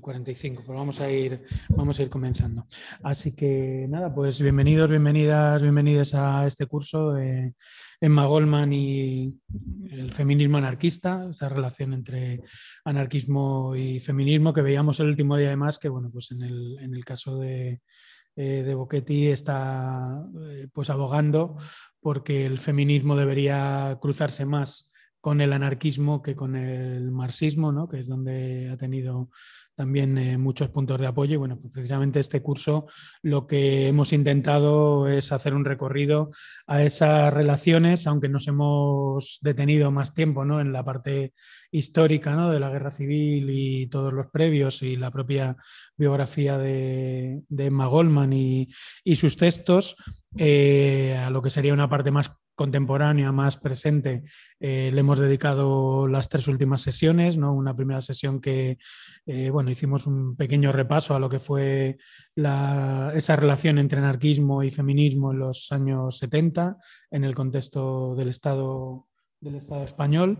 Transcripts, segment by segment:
Y 45, pues vamos a ir, vamos a ir comenzando. Así que nada, pues bienvenidos, bienvenidas, bienvenidas a este curso de Emma Goldman y el feminismo anarquista, esa relación entre anarquismo y feminismo que veíamos el último día además, que bueno, pues en el, en el caso de, eh, de Boquetti está eh, pues abogando porque el feminismo debería cruzarse más con el anarquismo que con el marxismo, ¿no? que es donde ha tenido también eh, muchos puntos de apoyo. Y bueno, pues precisamente este curso lo que hemos intentado es hacer un recorrido a esas relaciones, aunque nos hemos detenido más tiempo ¿no? en la parte histórica ¿no? de la guerra civil y todos los previos y la propia biografía de, de Emma Goldman y, y sus textos, eh, a lo que sería una parte más contemporánea, más presente, eh, le hemos dedicado las tres últimas sesiones, ¿no? Una primera sesión que, eh, bueno, hicimos un pequeño repaso a lo que fue la, esa relación entre anarquismo y feminismo en los años 70, en el contexto del Estado del Estado español.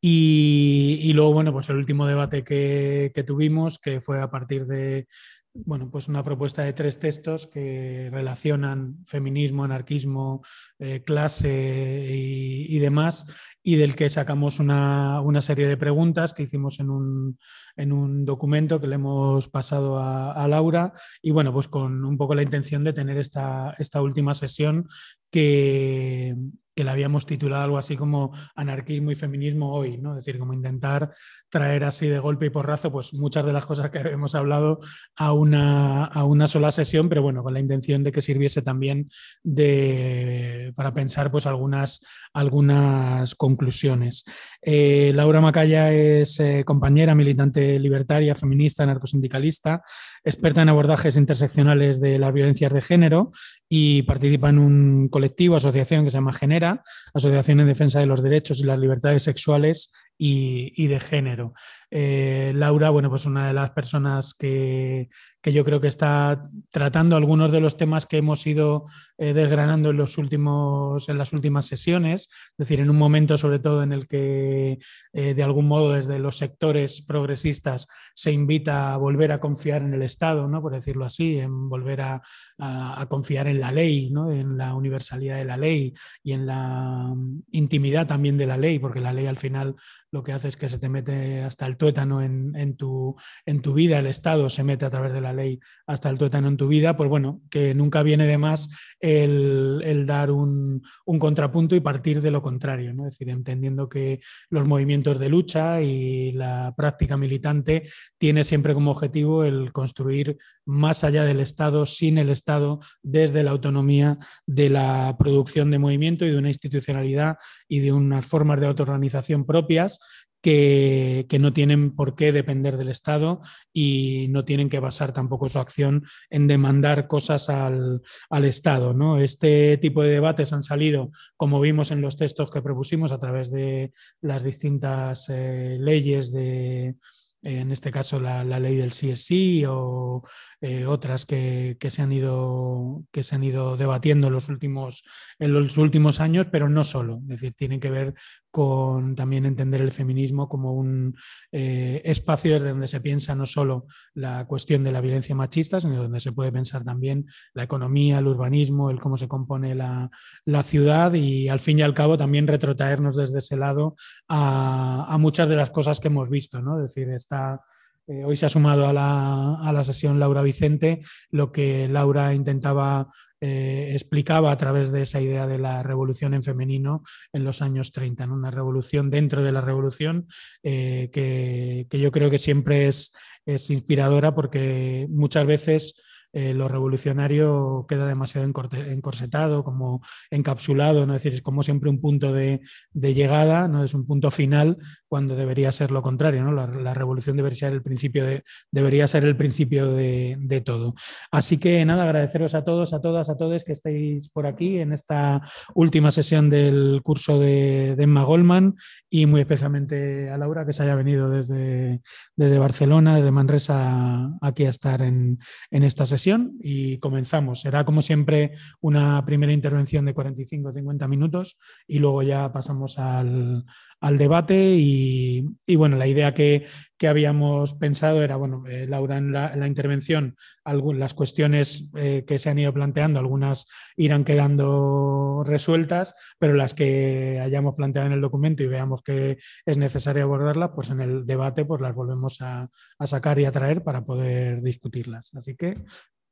Y, y, luego, bueno, pues el último debate que, que, tuvimos, que fue a partir de, bueno, pues una propuesta de tres textos que relacionan feminismo, anarquismo, eh, clase y, demás, y del que sacamos una, una, serie de preguntas que hicimos en un, en un documento que le hemos pasado a, a, Laura, y bueno, pues con un poco la intención de tener esta, esta última sesión que, que la habíamos titulado algo así como anarquismo y feminismo hoy, ¿no? Es decir, como intentar traer así de golpe y porrazo pues muchas de las cosas que hemos hablado a una, a una sola sesión, pero bueno, con la intención de que sirviese también de, para pensar pues algunas, algunas conclusiones. Eh, Laura Macaya es eh, compañera, militante libertaria, feminista, narcosindicalista, experta en abordajes interseccionales de las violencias de género y participa en un colectivo, asociación que se llama Genera, Asociación en Defensa de los Derechos y las Libertades Sexuales y, de Género. Eh, Laura, bueno, pues una de las personas que, que, yo creo que está tratando algunos de los temas que hemos ido eh, desgranando en, los últimos, en las últimas sesiones, es decir, en un momento sobre todo en el que eh, de algún modo desde los sectores progresistas se invita a volver a confiar en el Estado, ¿no? por decirlo así, en volver a, a, a confiar en la ley, ¿no? en la universalidad de la ley y en la mm, intimidad también de la ley, porque la ley al final lo que hace es que se te mete hasta el tuétano en, en, tu, en tu vida, el Estado se mete a través de la ley hasta el tuétano en tu vida, pues bueno, que nunca viene de más el, el dar un, un, contrapunto y partir de lo contrario, ¿no? es decir, entendiendo que los movimientos de lucha y la práctica militante tiene siempre como objetivo el construir más allá del Estado, sin el Estado, desde la autonomía de la producción de movimiento y de una institucionalidad y de unas formas de autoorganización propias que, no tienen por qué depender del Estado y no tienen que basar tampoco su acción en demandar cosas al, al Estado. ¿no? Este tipo de debates han salido, como vimos en los textos que propusimos, a través de las distintas eh, leyes de en este caso la, la, ley del CSI o eh, otras que, que, se han ido, que se han ido debatiendo en los, últimos, en los últimos años, pero no solo, es decir, tienen que ver con también entender el feminismo como un eh, espacio desde donde se piensa no solo la cuestión de la violencia machista, sino donde se puede pensar también la economía, el urbanismo, el cómo se compone la, la ciudad y al fin y al cabo también retrotraernos desde ese lado a, a muchas de las cosas que hemos visto, ¿no? Es decir, esta eh, hoy se ha sumado a la, a la, sesión Laura Vicente, lo que Laura intentaba, eh, explicaba a través de esa idea de la revolución en femenino en los años 30, ¿no? una revolución dentro de la revolución eh, que, que, yo creo que siempre es, es inspiradora porque muchas veces eh, lo revolucionario queda demasiado encorsetado, como encapsulado, ¿no? es decir, es como siempre un punto de, llegada, no es un punto final cuando debería ser lo contrario, ¿no? la, revolución debería ser el principio de, debería ser el principio de, todo. Así que nada, agradeceros a todos, a todas, a todos que estéis por aquí en esta última sesión del curso de, Emma Goldman y muy especialmente a Laura que se haya venido desde, desde Barcelona, desde Manresa, aquí a estar en, en esta sesión y comenzamos. Será como siempre una primera intervención de 45-50 minutos y luego ya pasamos al, debate y, bueno, la idea que, habíamos pensado era, bueno, eh, Laura en la, intervención, las cuestiones eh, que se han ido planteando, algunas irán quedando resueltas, pero las que hayamos planteado en el documento y veamos que es necesario abordarlas, pues en el debate pues las volvemos a sacar y a traer para poder discutirlas. Así que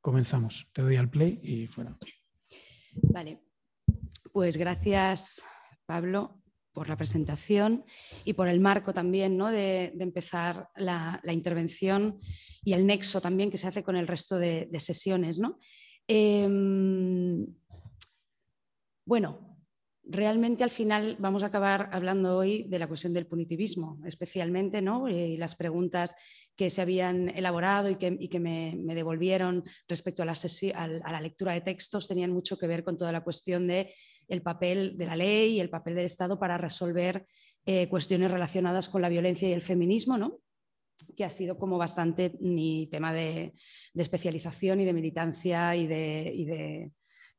comenzamos. Te doy al play y fuera. Vale, pues gracias Pablo por la presentación y por el marco también ¿no? de, empezar la, intervención y el nexo también que se hace con el resto de, sesiones. ¿no? Em, bueno, realmente al final vamos a acabar hablando hoy de la cuestión del punitivismo, especialmente ¿no? y las preguntas que se habían elaborado y que, me, devolvieron respecto a la, lectura de textos tenían mucho que ver con toda la cuestión el papel de la ley y el papel del Estado para resolver eh, cuestiones relacionadas con la violencia y el feminismo, ¿no? que ha sido como bastante mi tema de, especialización y de militancia y de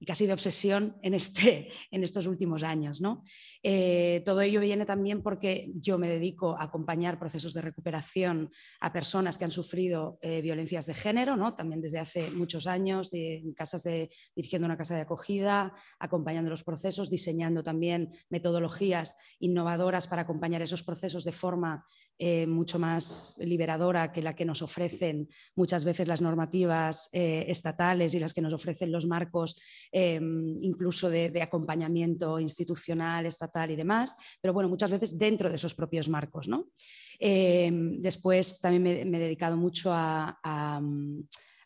casi de obsesión en, este, en estos últimos años. ¿no? Eh, todo ello viene también porque yo me dedico a acompañar procesos de recuperación a personas que han sufrido eh, violencias de género, ¿no? también desde hace muchos años, en casas de, dirigiendo una casa de acogida, acompañando los procesos, diseñando también metodologías innovadoras para acompañar esos procesos de forma eh, mucho más liberadora que la que nos ofrecen muchas veces las normativas estatales y las que nos ofrecen los marcos Em, incluso de, acompañamiento institucional, estatal y demás, pero bueno, muchas veces dentro de esos propios marcos. ¿no? Em, después también me, he dedicado mucho a,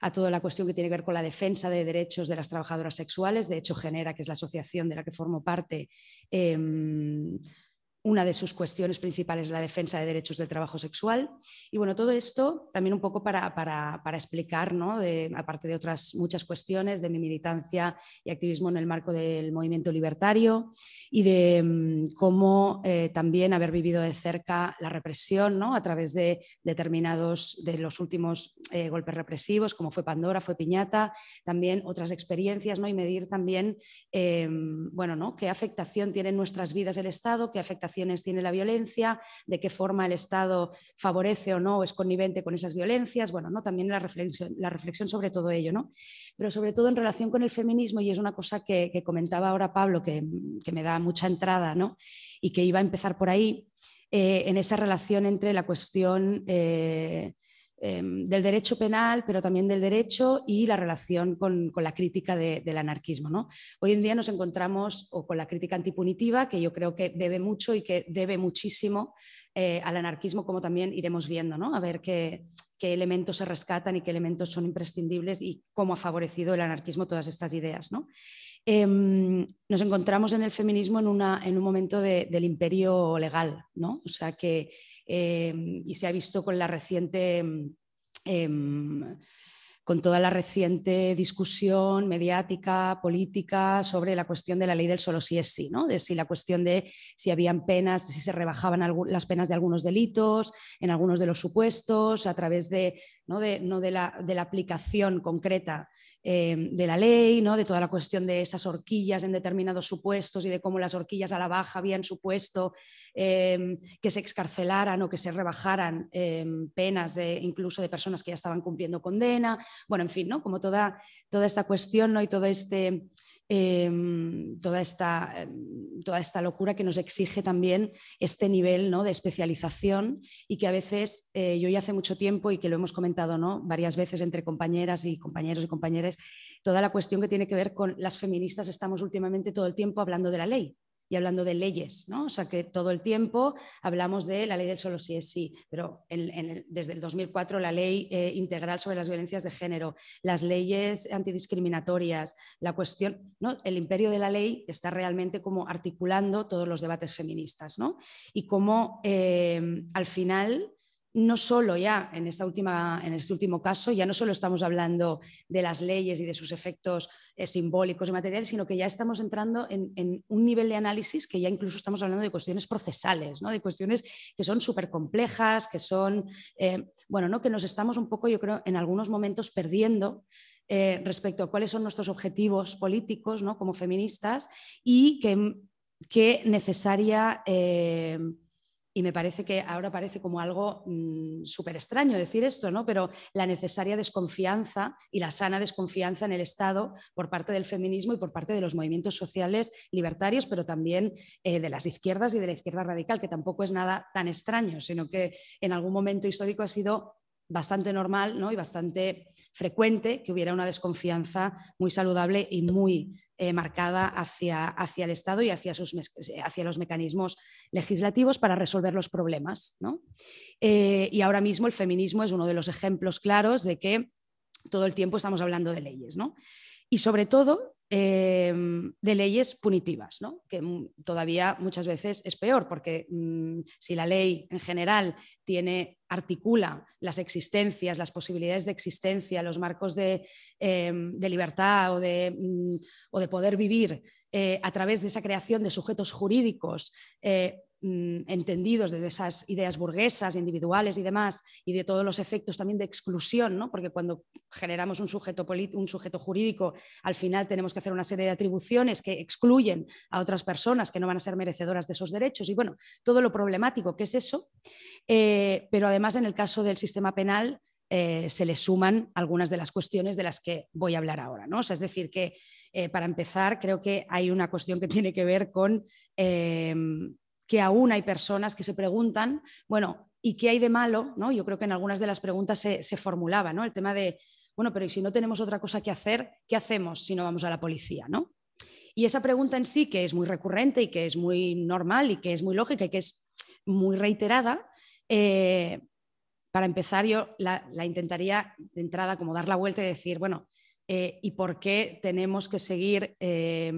a toda la cuestión que tiene que ver con la defensa de derechos de las trabajadoras sexuales. De hecho, Genera, que es la asociación de la que formo parte, em, una de sus cuestiones principales es la defensa de derechos del trabajo sexual. Y bueno, todo esto también un poco para, para, para explicar, ¿no? de, aparte de otras muchas cuestiones, de mi militancia y activismo en el marco del movimiento libertario y de mm, cómo eh, también haber vivido de cerca la represión ¿no? a través de determinados de los últimos eh, golpes represivos, como fue Pandora, fue Piñata, también otras experiencias ¿no? y medir también eh, bueno, ¿no? qué afectación tiene en nuestras vidas el Estado, qué afectación tiene la violencia, de qué forma el Estado favorece o no es connivente con esas violencias, bueno, ¿no? también la reflexión, la reflexión sobre todo ello, ¿no? pero sobre todo en relación con el feminismo, y es una cosa que, comentaba ahora Pablo, que, me da mucha entrada ¿no? y que iba a empezar por ahí, eh, en esa relación entre la cuestión... Eh, Em, del derecho penal, pero también del derecho y la relación con, la crítica del anarquismo. ¿no? Hoy en día nos encontramos con la crítica antipunitiva, que yo creo que debe mucho y que debe muchísimo eh, al anarquismo, como también iremos viendo, ¿no? a ver qué, elementos se rescatan y qué elementos son imprescindibles y cómo ha favorecido el anarquismo todas estas ideas. ¿no? Em, nos encontramos en el feminismo en un momento del imperio legal, ¿no? O sea que, em, y se ha visto con la reciente em, con toda la reciente discusión mediática, política sobre la cuestión de la ley del solo sí es sí, ¿no? de si la cuestión de si habían penas, si se rebajaban las penas de algunos delitos, en algunos de los supuestos, a través de, ¿no? de, no de, la, de la aplicación concreta Em, de la ley, ¿no? de toda la cuestión de esas horquillas en determinados supuestos y de cómo las horquillas a la baja habían supuesto em, que se excarcelaran o que se rebajaran em, penas de, incluso de personas que ya estaban cumpliendo condena. Bueno, en fin, ¿no? como toda, toda esta cuestión ¿no? y todo este Em, toda, esta, em, toda esta locura que nos exige también este nivel ¿no? de especialización y que a veces eh, yo ya hace mucho tiempo y que lo hemos comentado ¿no? varias veces entre compañeras y compañeros y compañeras, toda la cuestión que tiene que ver con las feministas estamos últimamente todo el tiempo hablando de la ley y hablando de leyes, ¿no? O sea que todo el tiempo hablamos de la ley del solo sí es sí, pero desde el 2004 la ley eh, integral sobre las violencias de género, las leyes antidiscriminatorias, la cuestión, ¿no? El imperio de la ley está realmente como articulando todos los debates feministas, ¿no? Y cómo eh, al final no solo ya en, esta última, en este último caso, ya no solo estamos hablando de las leyes y de sus efectos eh, simbólicos y materiales, sino que ya estamos entrando en, un nivel de análisis que ya incluso estamos hablando de cuestiones procesales, ¿no? de cuestiones que son súper complejas, que son, eh, bueno, ¿no? que nos estamos un poco, yo creo, en algunos momentos perdiendo eh, respecto a cuáles son nuestros objetivos políticos ¿no? como feministas y que, que necesaria y me parece que ahora parece como algo mm, súper extraño decir esto, ¿no? pero la necesaria desconfianza y la sana desconfianza en el Estado por parte del feminismo y por parte de los movimientos sociales libertarios, pero también eh, de las izquierdas y de la izquierda radical, que tampoco es nada tan extraño, sino que en algún momento histórico ha sido bastante normal ¿no? y bastante frecuente que hubiera una desconfianza muy saludable y muy eh, marcada hacia, hacia, el Estado y hacia, sus, hacia, los mecanismos legislativos para resolver los problemas. Eh, y ahora mismo el feminismo es uno de los ejemplos claros de que todo el tiempo estamos hablando de leyes. ¿no? Y sobre todo Em, de leyes punitivas, que todavía muchas veces es peor, porque mm, si la ley en general tiene, articula las existencias, las posibilidades de existencia, los marcos de, em, libertad o de, mm, o de, poder vivir eh, a través de esa creación de sujetos jurídicos eh, Mm, entendidos desde esas ideas burguesas, individuales y demás, y de todos los efectos también de exclusión, ¿no? porque cuando generamos un sujeto, un sujeto jurídico, al final tenemos que hacer una serie de atribuciones que excluyen a otras personas que no van a ser merecedoras de esos derechos, y bueno, todo lo problemático que es eso, eh, pero además en el caso del sistema penal, eh, se le suman algunas de las cuestiones de las que voy a hablar ahora. ¿no? es decir, que eh, para empezar, creo que hay una cuestión que tiene que ver con que aún hay personas que se preguntan, bueno, ¿y qué hay de malo? ¿no? Yo creo que en algunas de las preguntas se, formulaba ¿no? el tema de, bueno, pero ¿y si no tenemos otra cosa que hacer, qué hacemos si no vamos a la policía? ¿no? Y esa pregunta en sí, que es muy recurrente y que es muy normal y que es muy lógica y que es muy reiterada, eh, para empezar yo la, intentaría de entrada como dar la vuelta y decir, bueno, eh, ¿y por qué tenemos que seguir eh,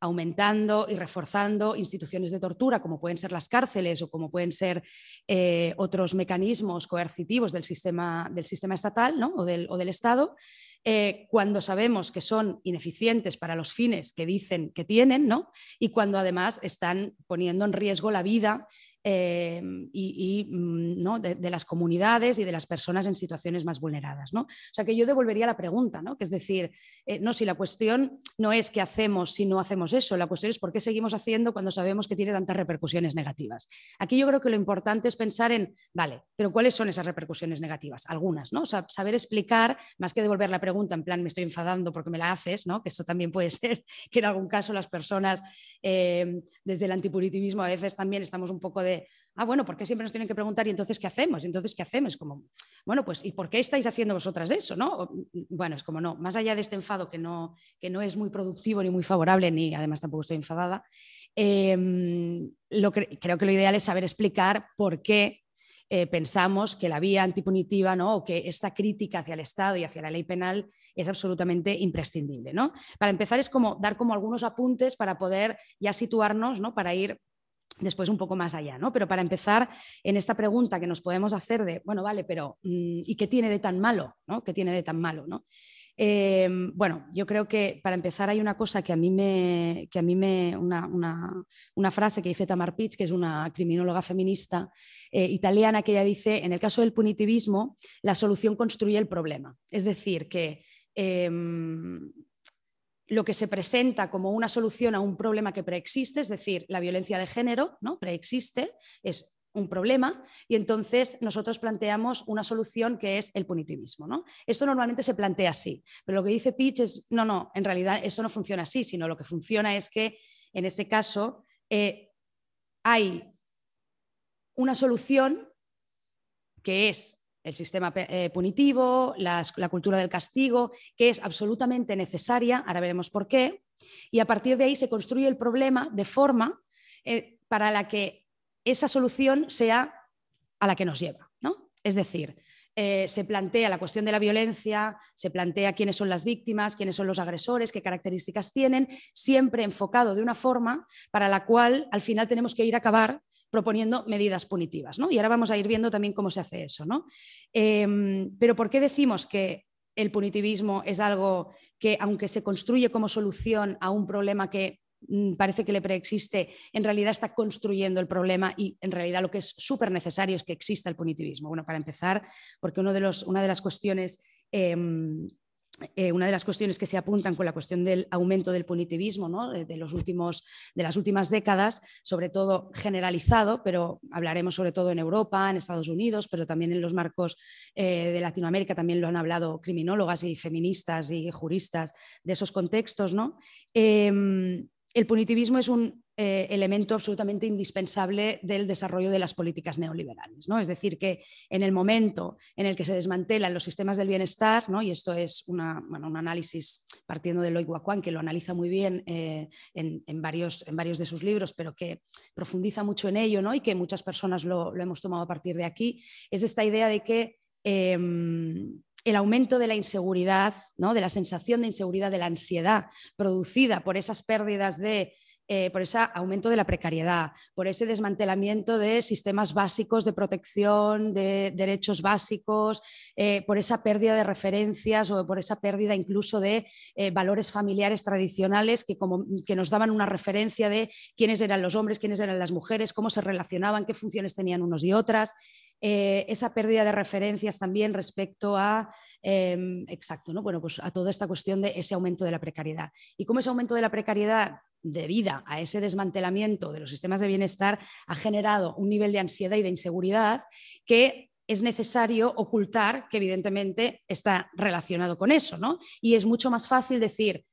aumentando y reforzando instituciones de tortura, como pueden ser las cárceles o como pueden ser eh, otros mecanismos coercitivos del sistema, del sistema estatal o, del, o, del, Estado, eh, cuando sabemos que son ineficientes para los fines que dicen que tienen, ¿no? y cuando además están poniendo en riesgo la vida eh, y, mm, ¿no? de, las comunidades y de las personas en situaciones más vulneradas. ¿no? O sea que yo devolvería la pregunta, ¿no? que es decir, eh, no, si la cuestión no es qué hacemos si no hacemos eso, la cuestión es por qué seguimos haciendo cuando sabemos que tiene tantas repercusiones negativas. Aquí yo creo que lo importante es pensar en, vale, pero ¿cuáles son esas repercusiones negativas? Algunas, ¿no? O sea, saber explicar, más que devolver la pregunta en plan, me estoy enfadando porque me la haces, ¿no? que eso también puede ser que en algún caso las personas eh, desde el antipunitivismo a veces también estamos un poco de ah, bueno, ¿por qué siempre nos tienen que preguntar y entonces qué hacemos? entonces qué hacemos? Como, bueno, pues ¿y por qué estáis haciendo vosotras eso? ¿no? Bueno, es como no, más allá de este enfado que no, que no es muy productivo ni muy favorable, ni además tampoco estoy enfadada, em, lo creo que lo ideal es saber explicar por qué eh, pensamos que la vía antipunitiva ¿no? o que esta crítica hacia el Estado y hacia la ley penal es absolutamente imprescindible. ¿no? Para empezar es como dar como algunos apuntes para poder ya situarnos, ¿no? para ir después un poco más allá, ¿no? Pero para empezar en esta pregunta que nos podemos hacer de, bueno, vale, pero mm, ¿y qué tiene de tan malo? ¿no? ¿Qué tiene de tan malo? ¿no? Em, bueno, yo creo que para empezar hay una cosa que a mí me, que a mí me una, frase que dice Tamar Pitch, que es una criminóloga feminista eh, italiana, que ella dice, en el caso del punitivismo, la solución construye el problema. Es decir, que em, lo que se presenta como una solución a un problema que preexiste, es decir, la violencia de género, ¿no? Preexiste, es un problema y entonces nosotros planteamos una solución que es el punitivismo. ¿no? Esto normalmente se plantea así, pero lo que dice Pitch es, no, no, en realidad eso no funciona así, sino lo que funciona es que en este caso eh, hay una solución que es el sistema eh, punitivo, la cultura del castigo, que es absolutamente necesaria, ahora veremos por qué, y a partir de ahí se construye el problema de forma eh, para la que esa solución sea a la que nos lleva. ¿no? Es decir, eh, se plantea la cuestión de la violencia, se plantea quiénes son las víctimas, quiénes son los agresores, qué características tienen, siempre enfocado de una forma para la cual al final tenemos que ir a acabar proponiendo medidas punitivas. ¿no? Y ahora vamos a ir viendo también cómo se hace eso. ¿no? Em, pero ¿por qué decimos que el punitivismo es algo que, aunque se construye como solución a un problema que Mm, parece que le preexiste, en realidad está construyendo el problema y en realidad lo que es súper necesario es que exista el punitivismo. Bueno, para empezar, porque de una de las cuestiones... Em, eh, una de las cuestiones que se apuntan con la cuestión del aumento del punitivismo ¿no? de, los últimos, de las últimas décadas, sobre todo generalizado, pero hablaremos sobre todo en Europa, en Estados Unidos, pero también en los marcos eh, de Latinoamérica, también lo han hablado criminólogas y feministas y juristas de esos contextos. ¿no? Em, el punitivismo es un eh, elemento absolutamente indispensable del desarrollo de las políticas neoliberales. ¿no? Es decir, que en el momento en el que se desmantelan los sistemas del bienestar, ¿no? y esto es un análisis partiendo de Loic Waquan, que lo analiza muy bien eh, en, varios, en, varios, de sus libros, pero que profundiza mucho en ello ¿no? y que muchas personas lo, hemos tomado a partir de aquí, es esta idea de que em, el aumento de la inseguridad, ¿no? de la sensación de inseguridad, de la ansiedad producida por esas pérdidas de eh, por ese aumento de la precariedad, por ese desmantelamiento de sistemas básicos de protección, de derechos básicos, eh, por esa pérdida de referencias o por esa pérdida incluso de eh, valores familiares tradicionales que, como, que nos daban una referencia de quiénes eran los hombres, quiénes eran las mujeres, cómo se relacionaban, qué funciones tenían unos y otras. Eh, esa pérdida de referencias también respecto a, em, exacto, ¿no? bueno, pues a toda esta cuestión de ese aumento de la precariedad. Y cómo ese aumento de la precariedad debido a ese desmantelamiento de los sistemas de bienestar ha generado un nivel de ansiedad y de inseguridad que es necesario ocultar que evidentemente está relacionado con eso, ¿no? Y es mucho más fácil decir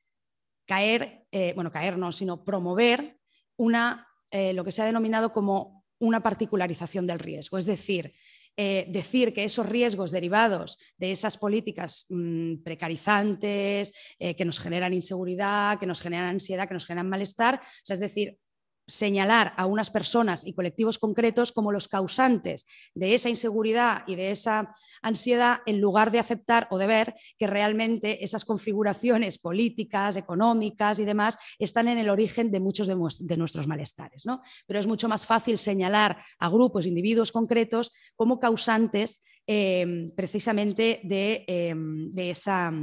caer, eh, bueno, caer no, sino promover una, eh, lo que se ha denominado como una particularización del riesgo. Es decir, eh, decir que esos riesgos derivados de esas políticas mm, precarizantes, eh, que nos generan inseguridad, que nos generan ansiedad, que nos generan malestar, es decir, señalar a unas personas y colectivos concretos como los causantes de esa inseguridad y de esa ansiedad en lugar de aceptar o de ver que realmente esas configuraciones políticas, económicas y demás están en el origen de muchos de, nuestros malestares. ¿no? Pero es mucho más fácil señalar a grupos, individuos concretos como causantes Em, precisamente em, de, esa,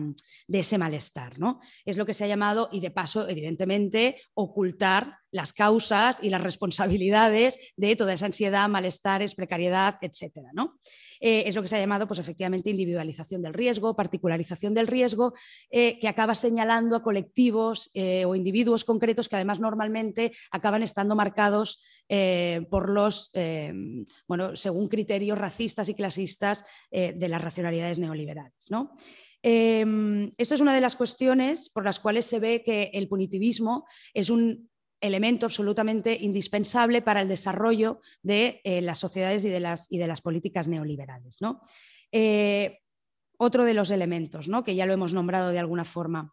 de, ese malestar. ¿no? Es lo que se ha llamado, y de paso, evidentemente, ocultar las causas y las responsabilidades de toda esa ansiedad, malestares, precariedad, etc. ¿no? Eh, es lo que se ha llamado, pues efectivamente, individualización del riesgo, particularización del riesgo, eh, que acaba señalando a colectivos eh, o individuos concretos que además normalmente acaban estando marcados por los, bueno, según criterios racistas y clasistas de las racionalidades neoliberales. ¿no? esto es una de las cuestiones por las cuales se ve que el punitivismo es un elemento absolutamente indispensable para el desarrollo de eh, las sociedades y de las, y de las políticas neoliberales. ¿no? Eh, otro de los elementos, ¿no? que ya lo hemos nombrado de alguna forma.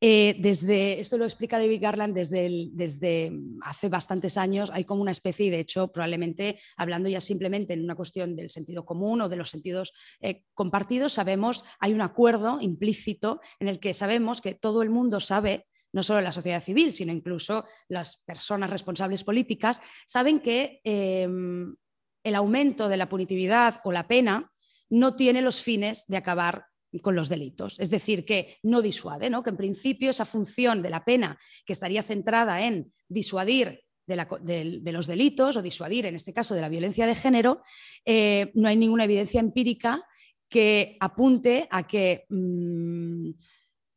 Eh, desde, esto lo explica David Garland desde, desde, hace bastantes años, hay como una especie, y de hecho, probablemente hablando ya simplemente en una cuestión del sentido común o de los sentidos compartidos, sabemos, hay un acuerdo implícito en el que sabemos que todo el mundo sabe no solo la sociedad civil, sino incluso las personas responsables políticas, saben que em, el aumento de la punitividad o la pena no tiene los fines de acabar con los delitos. Es decir, que no disuade, ¿no? que en principio esa función de la pena que estaría centrada en disuadir de, los delitos o disuadir, en este caso, de la violencia de género, eh, no hay ninguna evidencia empírica que apunte a que mm,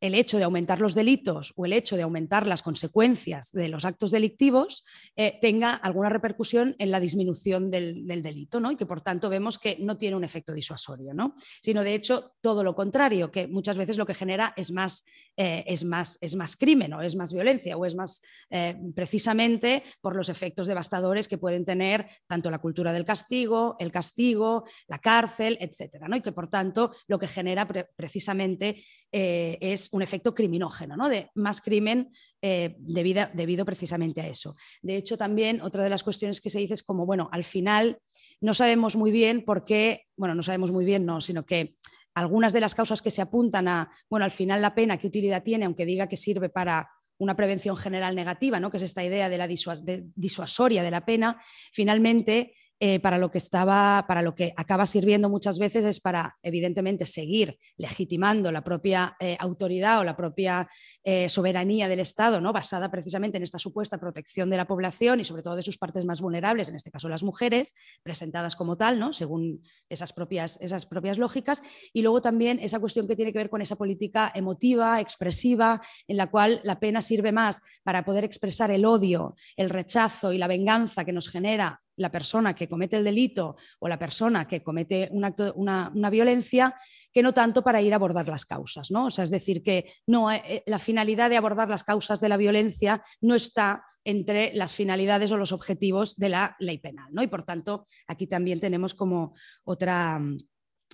el hecho de aumentar los delitos o el hecho de aumentar las consecuencias de los actos delictivos eh, tenga alguna repercusión en la disminución del, delito, ¿no? Y que por tanto vemos que no tiene un efecto disuasorio, ¿no? Sino de hecho todo lo contrario, que muchas veces lo que genera es más, eh, es más, es más crimen o es más violencia o es más eh, precisamente por los efectos devastadores que pueden tener tanto la cultura del castigo, el castigo, la cárcel, etcétera, ¿no? Y que por tanto lo que genera precisamente es un efecto criminógeno, ¿no? de más crimen eh, debido, precisamente a eso. De hecho, también otra de las cuestiones que se dice es como, bueno, al final no sabemos muy bien por qué, bueno, no sabemos muy bien, no, sino que algunas de las causas que se apuntan a, bueno, al final la pena, qué utilidad tiene, aunque diga que sirve para una prevención general negativa, ¿no? que es esta idea de la disuasoria de la pena, finalmente eh, para lo que estaba, para lo que acaba sirviendo muchas veces es para, evidentemente, seguir legitimando la propia eh, autoridad o la propia eh, soberanía del Estado, ¿no? basada precisamente en esta supuesta protección de la población y sobre todo de sus partes más vulnerables, en este caso las mujeres, presentadas como tal, ¿no? según esas propias, esas propias lógicas. Y luego también esa cuestión que tiene que ver con esa política emotiva, expresiva, en la cual la pena sirve más para poder expresar el odio, el rechazo y la venganza que nos genera la persona que comete el delito o la persona que comete un acto, una, violencia, que no tanto para ir a abordar las causas. ¿no? O sea, es decir, que no, eh, eh, la finalidad de abordar las causas de la violencia no está entre las finalidades o los objetivos de la ley penal. ¿no? Y por tanto, aquí también tenemos como otra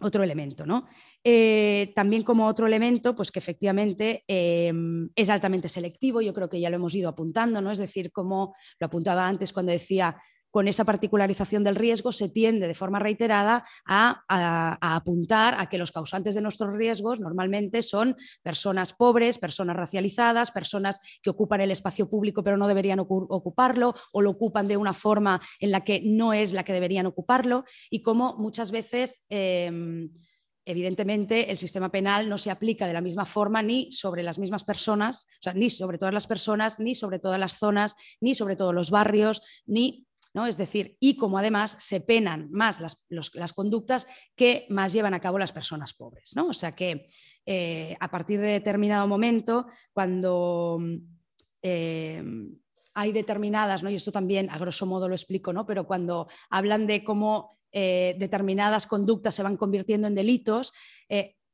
otro elemento, ¿no? Eh, también como otro elemento, pues que efectivamente em, es altamente selectivo, yo creo que ya lo hemos ido apuntando, ¿no? Es decir, como lo apuntaba antes cuando decía con esa particularización del riesgo se tiende de forma reiterada a, apuntar a que los causantes de nuestros riesgos normalmente son personas pobres, personas racializadas, personas que ocupan el espacio público pero no deberían ocuparlo o lo ocupan de una forma en la que no es la que deberían ocuparlo y como muchas veces... Em, evidentemente el sistema penal no se aplica de la misma forma ni sobre las mismas personas, ni sobre todas las personas, ni sobre todas las zonas, ni sobre todos los barrios, ni es decir, y como además se penan más las, conductas que más llevan a cabo las personas pobres. ¿no? O sea que eh, a partir de determinado momento, cuando eh, hay determinadas, ¿no? y esto también a grosso modo lo explico, ¿no? pero cuando hablan de cómo eh, determinadas conductas se van convirtiendo en delitos,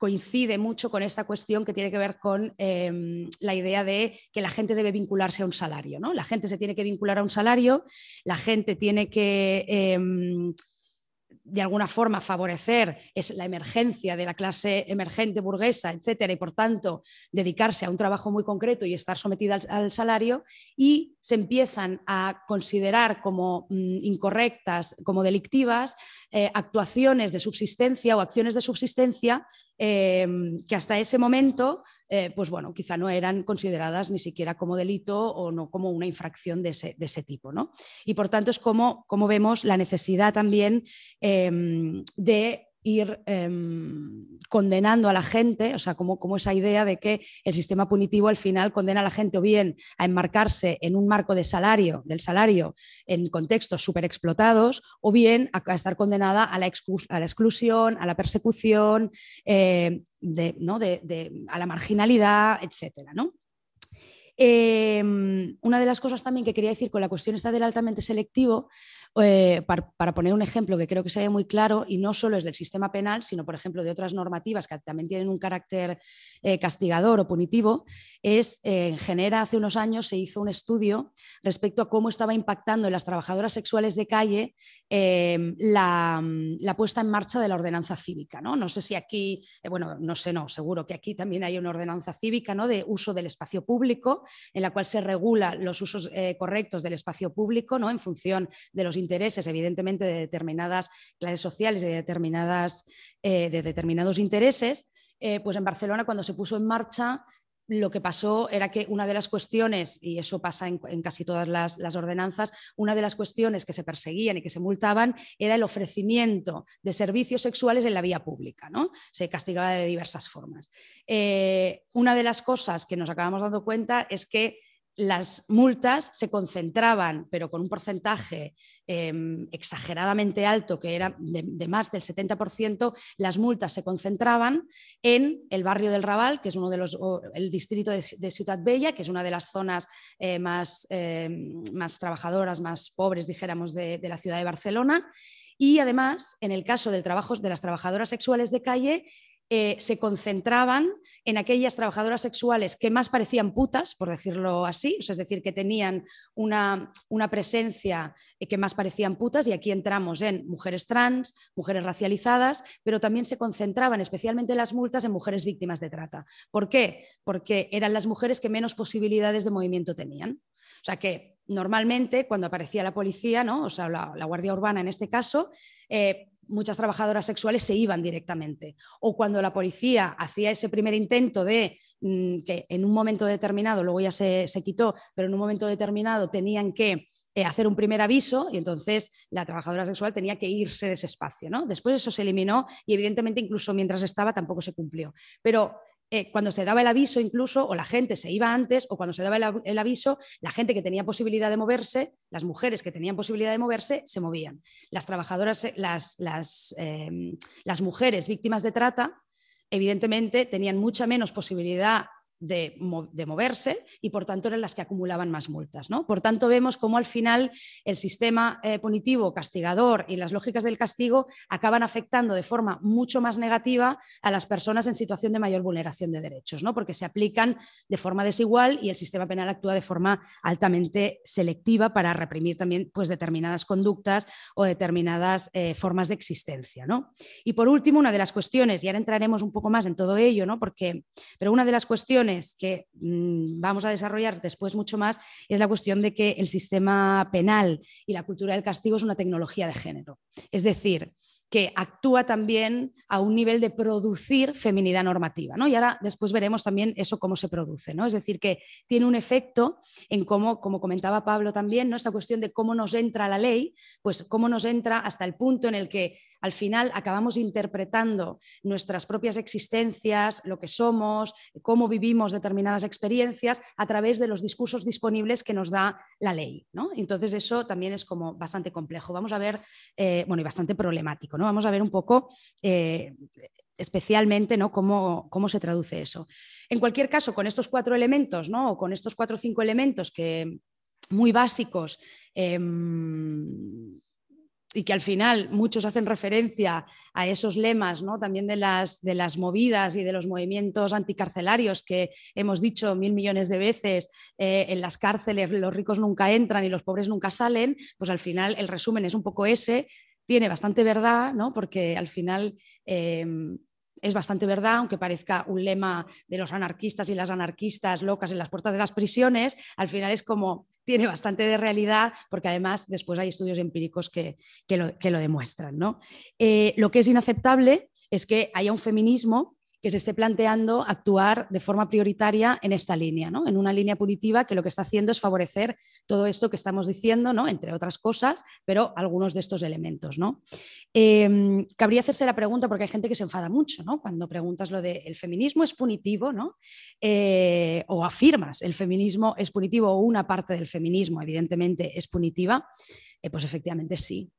coincide mucho con esta cuestión que tiene que ver con em, la idea de que la gente debe vincularse a un salario. ¿no? La gente se tiene que vincular a un salario, la gente tiene que em, de alguna forma favorecer es la emergencia de la clase emergente burguesa, etcétera, y por tanto dedicarse a un trabajo muy concreto y estar sometida al, salario, y se empiezan a considerar como mm, incorrectas, como delictivas, eh, actuaciones de subsistencia o acciones de subsistencia Em, que hasta ese momento, eh, pues bueno, quizá no eran consideradas ni siquiera como delito o no como una infracción de ese, tipo. ¿no? Y por tanto es como, como vemos la necesidad también de ir em, condenando a la gente, o sea, como, como, esa idea de que el sistema punitivo al final condena a la gente o bien a enmarcarse en un marco de salario, del salario en contextos súper explotados, o bien a, estar condenada a la, exclusión, a la persecución, eh, a la marginalidad, etcétera, ¿no? Em, una de las cosas también que quería decir con la cuestión esta del altamente selectivo, eh, para, poner un ejemplo que creo que se ve muy claro, y no solo es del sistema penal, sino por ejemplo de otras normativas que también tienen un carácter eh, castigador o punitivo, es eh, en Genera hace unos años se hizo un estudio respecto a cómo estaba impactando en las trabajadoras sexuales de calle em, la, puesta en marcha de la ordenanza cívica. No, sé si aquí, bueno, no sé, no, seguro que aquí también hay una ordenanza cívica de uso del espacio público en la cual se regula los usos eh, correctos del espacio público ¿no? en función de los intereses, evidentemente, de determinadas clases sociales, de, determinadas, eh, de determinados intereses. Eh, pues en Barcelona, cuando se puso en marcha, lo que pasó era que una de las cuestiones, y eso pasa en, casi todas las, ordenanzas, una de las cuestiones que se perseguían y que se multaban era el ofrecimiento de servicios sexuales en la vía pública. ¿no? Se castigaba de diversas formas. Eh, una de las cosas que nos acabamos dando cuenta es que las multas se concentraban, pero con un porcentaje em, exageradamente alto, que era de, más del 70%, las multas se concentraban en el barrio del Raval, que es uno de los, el distrito de, Ciudad Bella, que es una de las zonas eh, más, em, más, trabajadoras, más pobres, dijéramos, de, de la ciudad de Barcelona. Y además, en el caso del trabajo, de las trabajadoras sexuales de calle, eh, se concentraban en aquellas trabajadoras sexuales que más parecían putas, por decirlo así, es decir, que tenían una, una presencia eh, que más parecían putas, y aquí entramos en mujeres trans, mujeres racializadas, pero también se concentraban especialmente las multas en mujeres víctimas de trata. ¿Por qué? Porque eran las mujeres que menos posibilidades de movimiento tenían. O sea que normalmente cuando aparecía la policía, ¿no? o sea, la, Guardia Urbana en este caso, eh, muchas trabajadoras sexuales se iban directamente. O cuando la policía hacía ese primer intento de mm, que en un momento determinado, luego ya se, quitó, pero en un momento determinado tenían que eh, hacer un primer aviso y entonces la trabajadora sexual tenía que irse de ese espacio. ¿no? Después eso se eliminó y evidentemente incluso mientras estaba tampoco se cumplió. Pero eh, cuando se daba el aviso incluso, o la gente se iba antes, o cuando se daba el, aviso, la gente que tenía posibilidad de moverse, las mujeres que tenían posibilidad de moverse, se movían. Las trabajadoras, eh, las, em, las mujeres víctimas de trata, evidentemente tenían mucha menos posibilidad de, moverse y por tanto eran las que acumulaban más multas. ¿no? Por tanto, vemos cómo al final el sistema eh, punitivo, castigador y las lógicas del castigo acaban afectando de forma mucho más negativa a las personas en situación de mayor vulneración de derechos, ¿no? porque se aplican de forma desigual y el sistema penal actúa de forma altamente selectiva para reprimir también pues, determinadas conductas o determinadas eh, formas de existencia. ¿no? Y por último, una de las cuestiones, y ahora entraremos un poco más en todo ello, ¿no? porque, pero una de las cuestiones que mm, vamos a desarrollar después mucho más es la cuestión de que el sistema penal y la cultura del castigo es una tecnología de género. Es decir, que actúa también a un nivel de producir feminidad normativa. ¿no? Y ahora después veremos también eso cómo se produce. ¿no? Es decir, que tiene un efecto en cómo, como comentaba Pablo también, ¿no? esta cuestión de cómo nos entra la ley, pues cómo nos entra hasta el punto en el que al final acabamos interpretando nuestras propias existencias, lo que somos, cómo vivimos determinadas experiencias a través de los discursos disponibles que nos da la ley. ¿no? Entonces eso también es como bastante complejo. Vamos a ver, eh, bueno, y bastante problemático. ¿No? Vamos a ver un poco... Eh, especialmente ¿no? ¿Cómo, cómo, se traduce eso. En cualquier caso, con estos cuatro elementos, ¿no? o con estos cuatro o cinco elementos que muy básicos, em, y que al final muchos hacen referencia a esos lemas ¿no? también de las, de las movidas y de los movimientos anticarcelarios que hemos dicho mil millones de veces eh, en las cárceles los ricos nunca entran y los pobres nunca salen, pues al final el resumen es un poco ese, tiene bastante verdad, ¿no? porque al final... Em, es bastante verdad, aunque parezca un lema de los anarquistas y las anarquistas locas en las puertas de las prisiones, al final es como, tiene bastante de realidad, porque además después hay estudios empíricos que, lo, que lo, demuestran. ¿no? Eh, lo que es inaceptable es que haya un feminismo que se esté planteando actuar de forma prioritaria en esta línea, ¿no? en una línea punitiva que lo que está haciendo es favorecer todo esto que estamos diciendo, ¿no? entre otras cosas, pero algunos de estos elementos. ¿no? Em, cabría hacerse la pregunta, porque hay gente que se enfada mucho ¿no? cuando preguntas lo de el feminismo es punitivo, ¿no? Eh, o afirmas el feminismo es punitivo o una parte del feminismo evidentemente es punitiva, eh, pues efectivamente sí.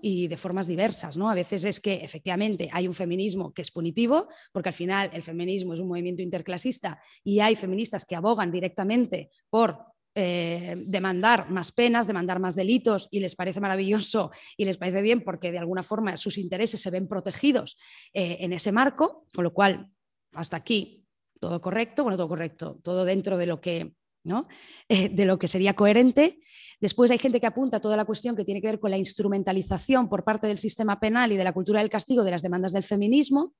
Y de formas diversas, ¿no? A veces es que efectivamente hay un feminismo que es punitivo, porque al final el feminismo es un movimiento interclasista y hay feministas que abogan directamente por eh, demandar más penas, demandar más delitos y les parece maravilloso y les parece bien porque de alguna forma sus intereses se ven protegidos eh, en ese marco, con lo cual hasta aquí todo correcto, bueno, todo correcto, todo dentro de lo que eh, de lo que sería coherente. Después hay gente que apunta toda la cuestión que tiene que ver con la instrumentalización por parte del sistema penal y de la cultura del castigo de las demandas del feminismo,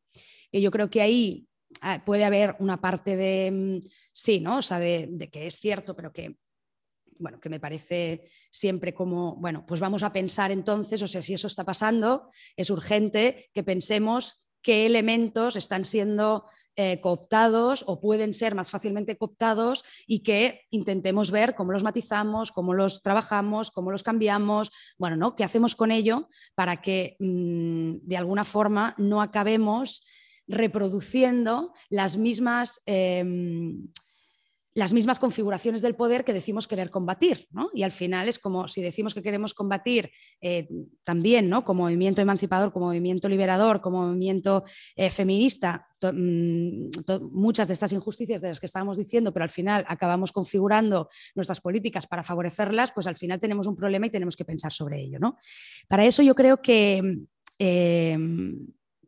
que yo creo que ahí ah, puede haber una parte de, mm, sí, ¿no? O sea, de, que es cierto, pero que bueno, que me parece siempre como, bueno, pues vamos a pensar entonces, o sea, si eso está pasando, es urgente que pensemos qué elementos están siendo eh, cooptados o pueden ser más fácilmente cooptados y que intentemos ver cómo los matizamos, cómo los trabajamos, cómo los cambiamos, bueno, ¿no? ¿Qué hacemos con ello para que mm, de alguna forma no acabemos reproduciendo las mismas... Em, las mismas configuraciones del poder que decimos querer combatir. Y al final es como si decimos que queremos combatir eh, también ¿no? como movimiento emancipador, como movimiento liberador, como movimiento eh, feminista, mm, muchas de estas injusticias de las que estábamos diciendo, pero al final acabamos configurando nuestras políticas para favorecerlas, pues al final tenemos un problema y tenemos que pensar sobre ello. ¿no? Para eso yo creo que eh,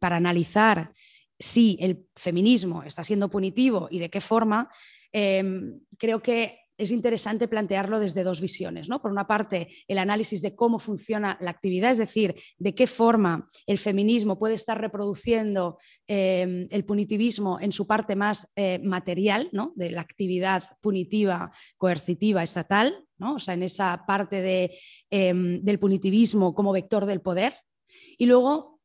para analizar si el feminismo está siendo punitivo y de qué forma, em, creo que es interesante plantearlo desde dos visiones. ¿no? Por una parte, el análisis de cómo funciona la actividad, es decir, de qué forma el feminismo puede estar reproduciendo em, el punitivismo en su parte más eh, material, ¿no? de la actividad punitiva, coercitiva, estatal, ¿no? o sea, en esa parte em, del punitivismo como vector del poder. Y luego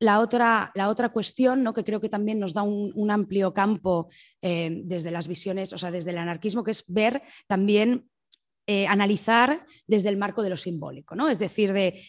la otra, la otra cuestión, ¿no? que creo que también nos da un, amplio campo eh, desde las visiones, o sea, desde el anarquismo, que es ver también, eh, analizar desde el marco de lo simbólico, ¿no? es decir, de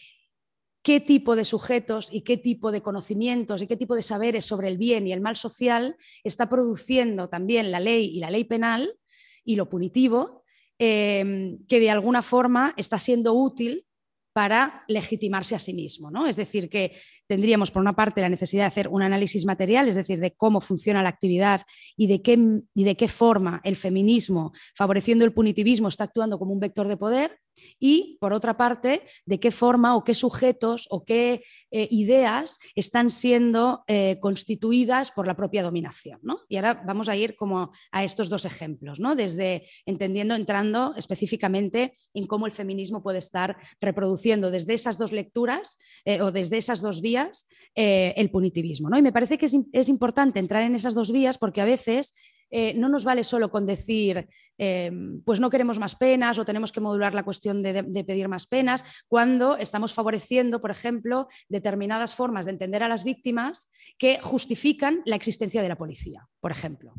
qué tipo de sujetos y qué tipo de conocimientos y qué tipo de saberes sobre el bien y el mal social está produciendo también la ley y la ley penal y lo punitivo, eh, que de alguna forma está siendo útil para legitimarse a sí mismo. ¿no? Es decir, que tendríamos por una parte la necesidad de hacer un análisis material, es decir, de cómo funciona la actividad y de qué, y de qué forma el feminismo, favoreciendo el punitivismo, está actuando como un vector de poder y, por otra parte, de qué forma o qué sujetos o qué eh, ideas están siendo eh, constituidas por la propia dominación. Y ahora vamos a ir como a estos dos ejemplos, ¿no? desde entendiendo, entrando específicamente en cómo el feminismo puede estar reproduciendo desde esas dos lecturas eh, o desde esas dos vías el punitivismo. ¿no? Y me parece que es importante entrar en esas dos vías porque a veces eh, no nos vale solo con decir, em, pues no queremos más penas o tenemos que modular la cuestión de, de, pedir más penas, cuando estamos favoreciendo, por ejemplo, determinadas formas de entender a las víctimas que justifican la existencia de la policía, por ejemplo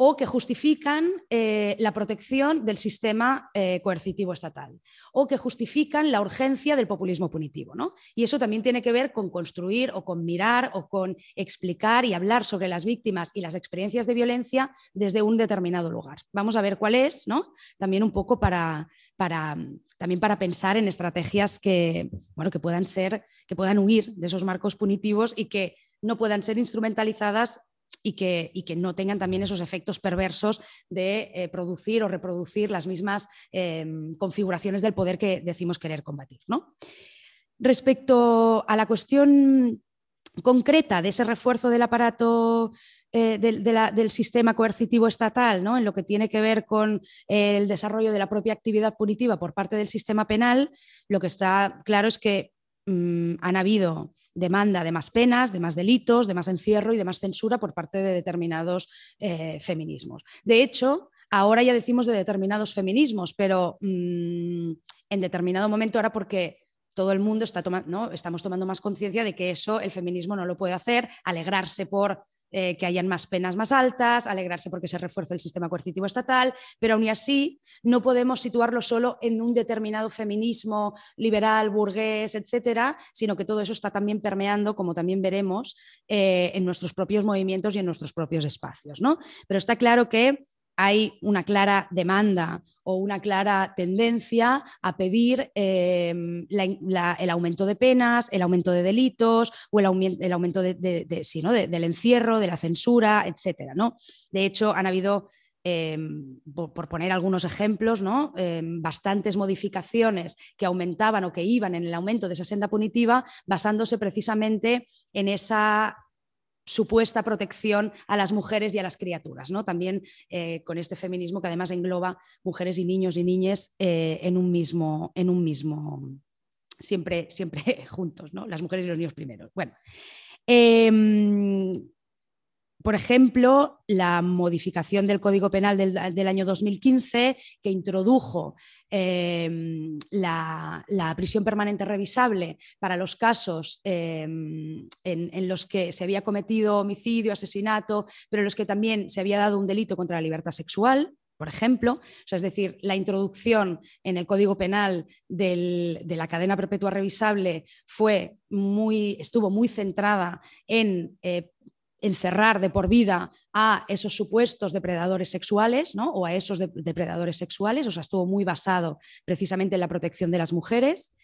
o que justifican eh, la protección del sistema eh, coercitivo estatal o que justifican la urgencia del populismo punitivo. ¿no? Y eso también tiene que ver con construir o con mirar o con explicar y hablar sobre las víctimas y las experiencias de violencia desde un determinado lugar. Vamos a ver cuál es, ¿no? también un poco para, para, también para pensar en estrategias que, bueno, que puedan ser, que puedan huir de esos marcos punitivos y que no puedan ser instrumentalizadas y que, que, no tengan también esos efectos perversos de eh, producir o reproducir las mismas em, configuraciones del poder que decimos querer combatir. ¿no? Respecto a la cuestión concreta de ese refuerzo del aparato eh, del, sistema coercitivo estatal, ¿no? en lo que tiene que ver con el desarrollo de la propia actividad punitiva por parte del sistema penal, lo que está claro es que Mm, han habido demanda de más penas, de más delitos, de más encierro y de más censura por parte de determinados eh, feminismos. De hecho, ahora ya decimos de determinados feminismos, pero mm, en determinado momento ahora porque todo el mundo está tomando, ¿no? estamos tomando más conciencia de que eso el feminismo no lo puede hacer, alegrarse por eh, que hayan más penas más altas, alegrarse porque se refuerce el sistema coercitivo estatal, pero aún así no podemos situarlo solo en un determinado feminismo liberal, burgués, etcétera, sino que todo eso está también permeando, como también veremos, eh, en nuestros propios movimientos y en nuestros propios espacios. ¿no? Pero está claro que hay una clara demanda o una clara tendencia a pedir em, el aumento de penas, el aumento de delitos o el, aumento de, del encierro, de la censura, etc. ¿no? De hecho, han habido em, por, poner algunos ejemplos, ¿no? Em, bastantes modificaciones que aumentaban o que iban en el aumento de esa senda punitiva, basándose precisamente en esa supuesta protección a las mujeres y a las criaturas, ¿no? También eh, con este feminismo que además engloba mujeres y niños y niñas eh, en, un mismo, en un mismo, siempre, siempre juntos, ¿no? Las mujeres y los niños primero. Bueno. Em, por ejemplo, la modificación del Código Penal del, año 2015, que introdujo em, la, prisión permanente revisable para los casos em, en, los que se había cometido homicidio, asesinato, pero en los que también se había dado un delito contra la libertad sexual, por ejemplo, es decir, la introducción en el Código Penal de la cadena perpetua revisable fue muy, estuvo muy centrada en eh, encerrar de por vida a esos supuestos depredadores sexuales ¿no? o a esos depredadores sexuales, o sea, estuvo muy basado precisamente en la protección de las mujeres.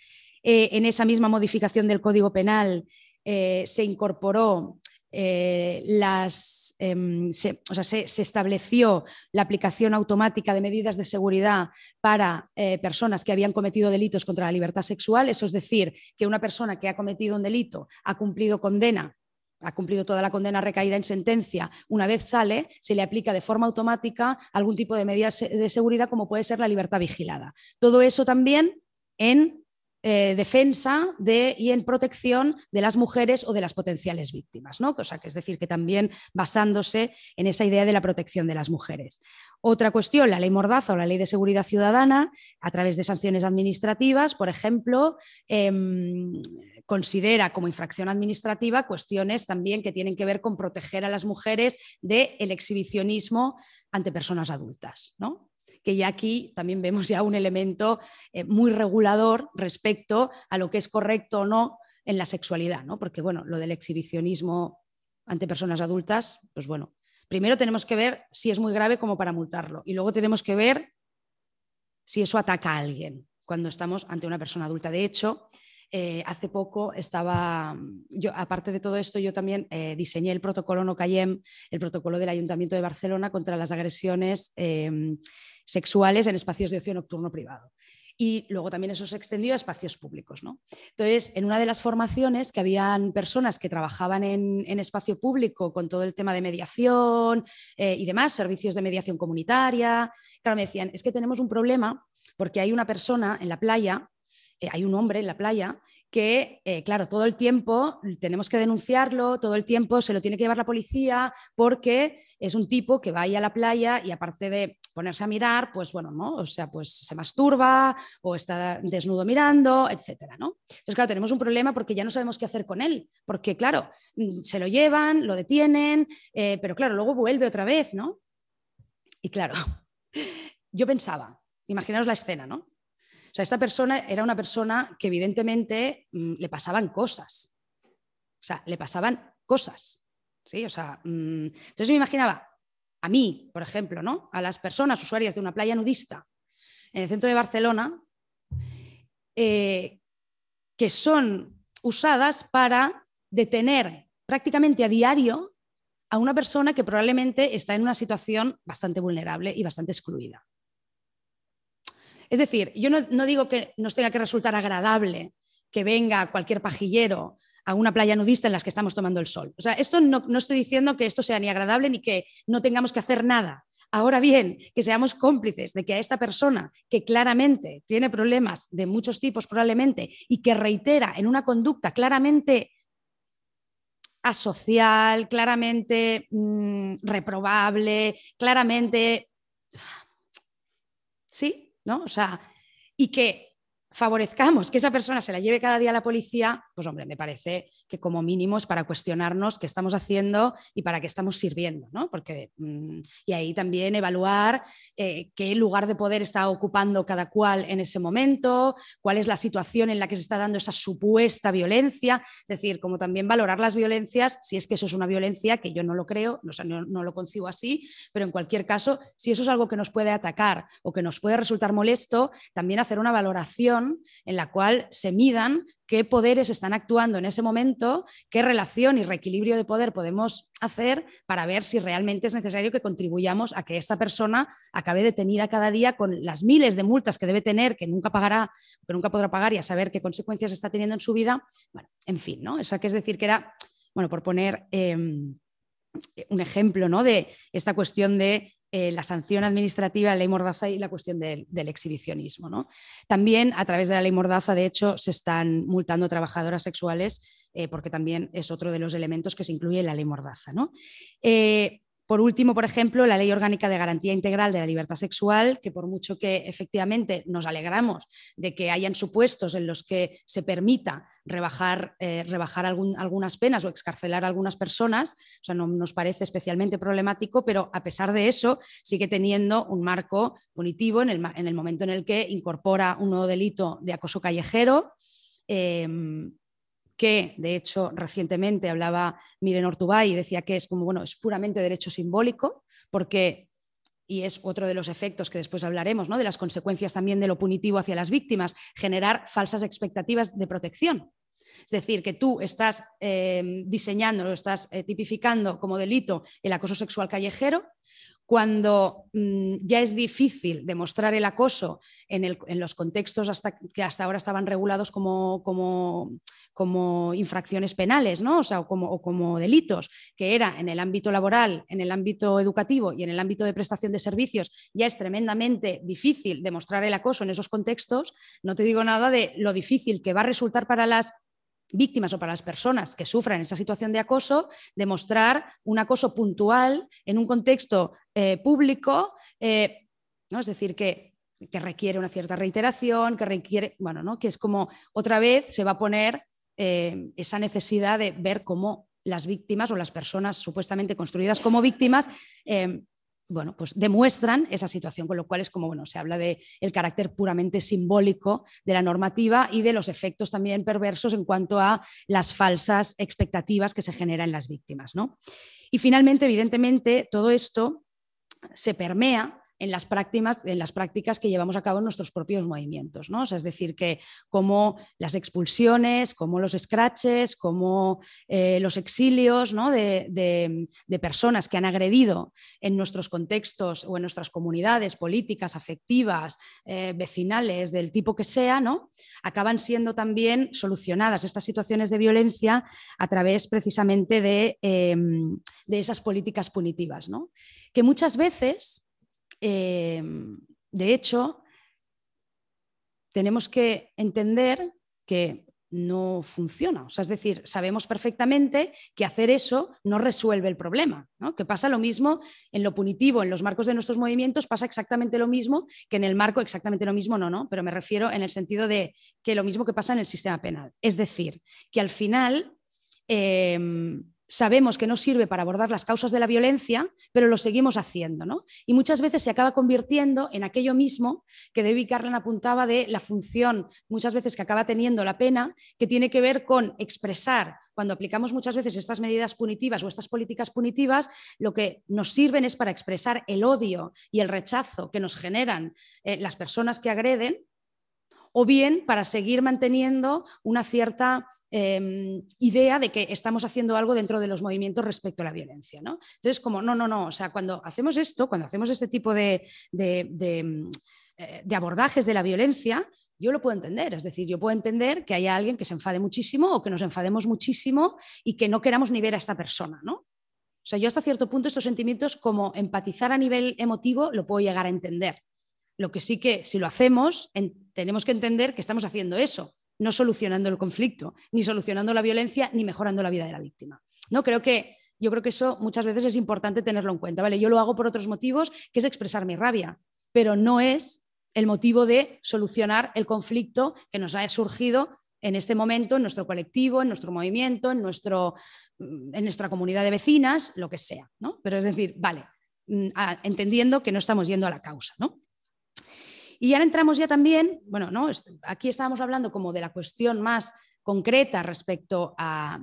Eh, en esa misma modificación del Código Penal eh, se incorporó eh, las, em, se, o sea, se, estableció la aplicación automática de medidas de seguridad para personas que habían cometido delitos contra la libertad sexual. Eso es decir, que una persona que ha cometido un delito ha cumplido condena ha cumplido toda la condena recaída en sentencia, una vez sale, se le aplica de forma automática algún tipo de medidas de seguridad como puede ser la libertad vigilada. Todo eso también en eh, defensa de, y en protección de las mujeres o de las potenciales víctimas, ¿no? Cosa que es decir, que también basándose en esa idea de la protección de las mujeres. Otra cuestión, la ley Mordaza o la ley de seguridad ciudadana, a través de sanciones administrativas, por ejemplo, em, considera como infracción administrativa cuestiones también que tienen que ver con proteger a las mujeres del exhibicionismo ante personas adultas. ¿no? que ya aquí también vemos ya un elemento eh, muy regulador respecto a lo que es correcto o no en la sexualidad, ¿no? Porque, bueno, lo del exhibicionismo ante personas adultas, pues bueno, primero tenemos que ver si es muy grave como para multarlo y luego tenemos que ver si eso ataca a alguien cuando estamos ante una persona adulta. De hecho, eh, hace poco estaba, yo aparte de todo esto, yo también eh, diseñé el protocolo No Cayem, el protocolo del Ayuntamiento de Barcelona contra las agresiones em, sexuales en espacios de ocio nocturno privado. Y luego también eso se extendió a espacios públicos. ¿no? Entonces, en una de las formaciones que habían personas que trabajaban en, espacio público con todo el tema de mediación eh, y demás, servicios de mediación comunitaria, claro, me decían, es que tenemos un problema porque hay una persona en la playa eh, hay un hombre en la playa que, eh, claro, todo el tiempo tenemos que denunciarlo, todo el tiempo se lo tiene que llevar la policía porque es un tipo que va a la playa y aparte de ponerse a mirar, pues bueno, ¿no? O sea, pues se masturba o está desnudo mirando, etcétera, ¿no? Entonces, claro, tenemos un problema porque ya no sabemos qué hacer con él, porque, claro, mm, se lo llevan, lo detienen, eh, pero claro, luego vuelve otra vez, ¿no? Y claro, yo pensaba, imaginaos la escena, ¿no? Sea, esta persona era una persona que evidentemente mm, le pasaban cosas. O sea, le pasaban cosas. ¿sí? O sea, mm, entonces me imaginaba a mí, por ejemplo, ¿no? a las personas usuarias de una playa nudista en el centro de Barcelona, eh, que son usadas para detener prácticamente a diario a una persona que probablemente está en una situación bastante vulnerable y bastante excluida. Es decir, yo no, digo que nos tenga que resultar agradable que venga cualquier pajillero a una playa nudista en las que estamos tomando el sol. O sea, esto no, no, estoy diciendo que esto sea ni agradable ni que no tengamos que hacer nada. Ahora bien, que seamos cómplices de que a esta persona que claramente tiene problemas de muchos tipos probablemente y que reitera en una conducta claramente asocial, claramente mm, reprobable, claramente... ¿Sí? ¿No? O sea, y que favorezcamos que esa persona se la lleve cada día a la policía, pues hombre, me parece que como mínimo es para cuestionarnos qué estamos haciendo y para qué estamos sirviendo, ¿no? Porque, mm, y ahí también evaluar eh, qué lugar de poder está ocupando cada cual en ese momento, cuál es la situación en la que se está dando esa supuesta violencia, es decir, como también valorar las violencias, si es que eso es una violencia, que yo no lo creo, no, no lo concibo así, pero en cualquier caso, si eso es algo que nos puede atacar o que nos puede resultar molesto, también hacer una valoración en la cual se midan qué poderes están actuando en ese momento, qué relación y reequilibrio de poder podemos hacer para ver si realmente es necesario que contribuyamos a que esta persona acabe detenida cada día con las miles de multas que debe tener, que nunca pagará, que nunca podrá pagar y a saber qué consecuencias está teniendo en su vida. Bueno, en fin, ¿no? Eso que es decir que era, bueno, por poner em, un ejemplo, ¿no? De esta cuestión de eh, la sanción administrativa, la ley Mordaza y la cuestión del, exhibicionismo. ¿no? También a través de la ley Mordaza, de hecho, se están multando trabajadoras sexuales eh, porque también es otro de los elementos que se incluye en la ley Mordaza. ¿no? Eh, por último, por ejemplo, la Ley Orgánica de Garantía Integral de la Libertad Sexual, que por mucho que efectivamente nos alegramos de que hayan supuestos en los que se permita rebajar, eh, rebajar algunas penas o excarcelar a algunas personas, o sea, no nos parece especialmente problemático, pero a pesar de eso sigue teniendo un marco punitivo en el, en el momento en el que incorpora un nuevo delito de acoso callejero. Em, que de hecho recientemente hablaba Miren Ortubay y decía que es como, bueno, es puramente derecho simbólico, porque, y es otro de los efectos que después hablaremos, ¿no? de las consecuencias también de lo punitivo hacia las víctimas, generar falsas expectativas de protección. Es decir, que tú estás eh, diseñando, lo estás eh, tipificando como delito el acoso sexual callejero, cuando mm, ya es difícil demostrar el acoso en, los contextos hasta, que hasta ahora estaban regulados como, como, infracciones penales, ¿no? o, sea, como, como, delitos, que era en el ámbito laboral, en el ámbito educativo y en el ámbito de prestación de servicios, ya es tremendamente difícil demostrar el acoso en esos contextos, no te digo nada de lo difícil que va a resultar para las víctimas o para las personas que sufran esa situación de acoso, demostrar un acoso puntual en un contexto eh, público, eh, ¿no? es decir, que, que, requiere una cierta reiteración, que requiere, bueno, ¿no? que es como otra vez se va a poner eh, esa necesidad de ver cómo las víctimas o las personas supuestamente construidas como víctimas bueno, pues demuestran esa situación, con lo cual es como, bueno, se habla del el carácter puramente simbólico de la normativa y de los efectos también perversos en cuanto a las falsas expectativas que se generan en las víctimas, ¿no? Y finalmente, evidentemente, todo esto se permea en las prácticas, que llevamos a cabo en nuestros propios movimientos. es decir, que como las expulsiones, como los scratches, como eh, los exilios de, personas que han agredido en nuestros contextos o en nuestras comunidades políticas, afectivas, eh, vecinales, del tipo que sea, acaban siendo también solucionadas estas situaciones de violencia a través precisamente de, em, esas políticas punitivas. Que muchas veces Em, de hecho, tenemos que entender que no funciona. O sea, es decir, sabemos perfectamente que hacer eso no resuelve el problema. Que pasa lo mismo en lo punitivo, en los marcos de nuestros movimientos, pasa exactamente lo mismo que en el marco, exactamente lo mismo, no, no, pero me refiero en el sentido de que lo mismo que pasa en el sistema penal. Es decir, que al final em, sabemos que no sirve para abordar las causas de la violencia, pero lo seguimos haciendo. ¿no? Y muchas veces se acaba convirtiendo en aquello mismo que David Carlin apuntaba de la función, muchas veces que acaba teniendo la pena, que tiene que ver con expresar, cuando aplicamos muchas veces estas medidas punitivas o estas políticas punitivas, lo que nos sirven es para expresar el odio y el rechazo que nos generan eh, las personas que agreden o bien para seguir manteniendo una cierta em, idea de que estamos haciendo algo dentro de los movimientos respecto a la violencia. ¿no? Entonces, como no, no, no, o sea, cuando hacemos esto, cuando hacemos este tipo de, em, eh, de, abordajes de la violencia, yo lo puedo entender, es decir, yo puedo entender que haya alguien que se enfade muchísimo o que nos enfademos muchísimo y que no queramos ni ver a esta persona, ¿no? O sea, yo hasta cierto punto estos sentimientos como empatizar a nivel emotivo lo puedo llegar a entender. Lo que sí que si lo hacemos, tenemos que entender que estamos haciendo eso, no solucionando el conflicto, ni solucionando la violencia, ni mejorando la vida de la víctima. ¿No? Creo que, yo creo que eso muchas veces es importante tenerlo en cuenta. ¿vale? Yo lo hago por otros motivos, que es expresar mi rabia, pero no es el motivo de solucionar el conflicto que nos ha surgido en este momento en nuestro colectivo, en nuestro movimiento, en, nuestro, en nuestra comunidad de vecinas, lo que sea. ¿no? Pero es decir, vale, mm, entendiendo que no estamos yendo a la causa. ¿no? Y ahora entramos ya también, bueno, ¿no? aquí estábamos hablando como de la cuestión más concreta respecto a,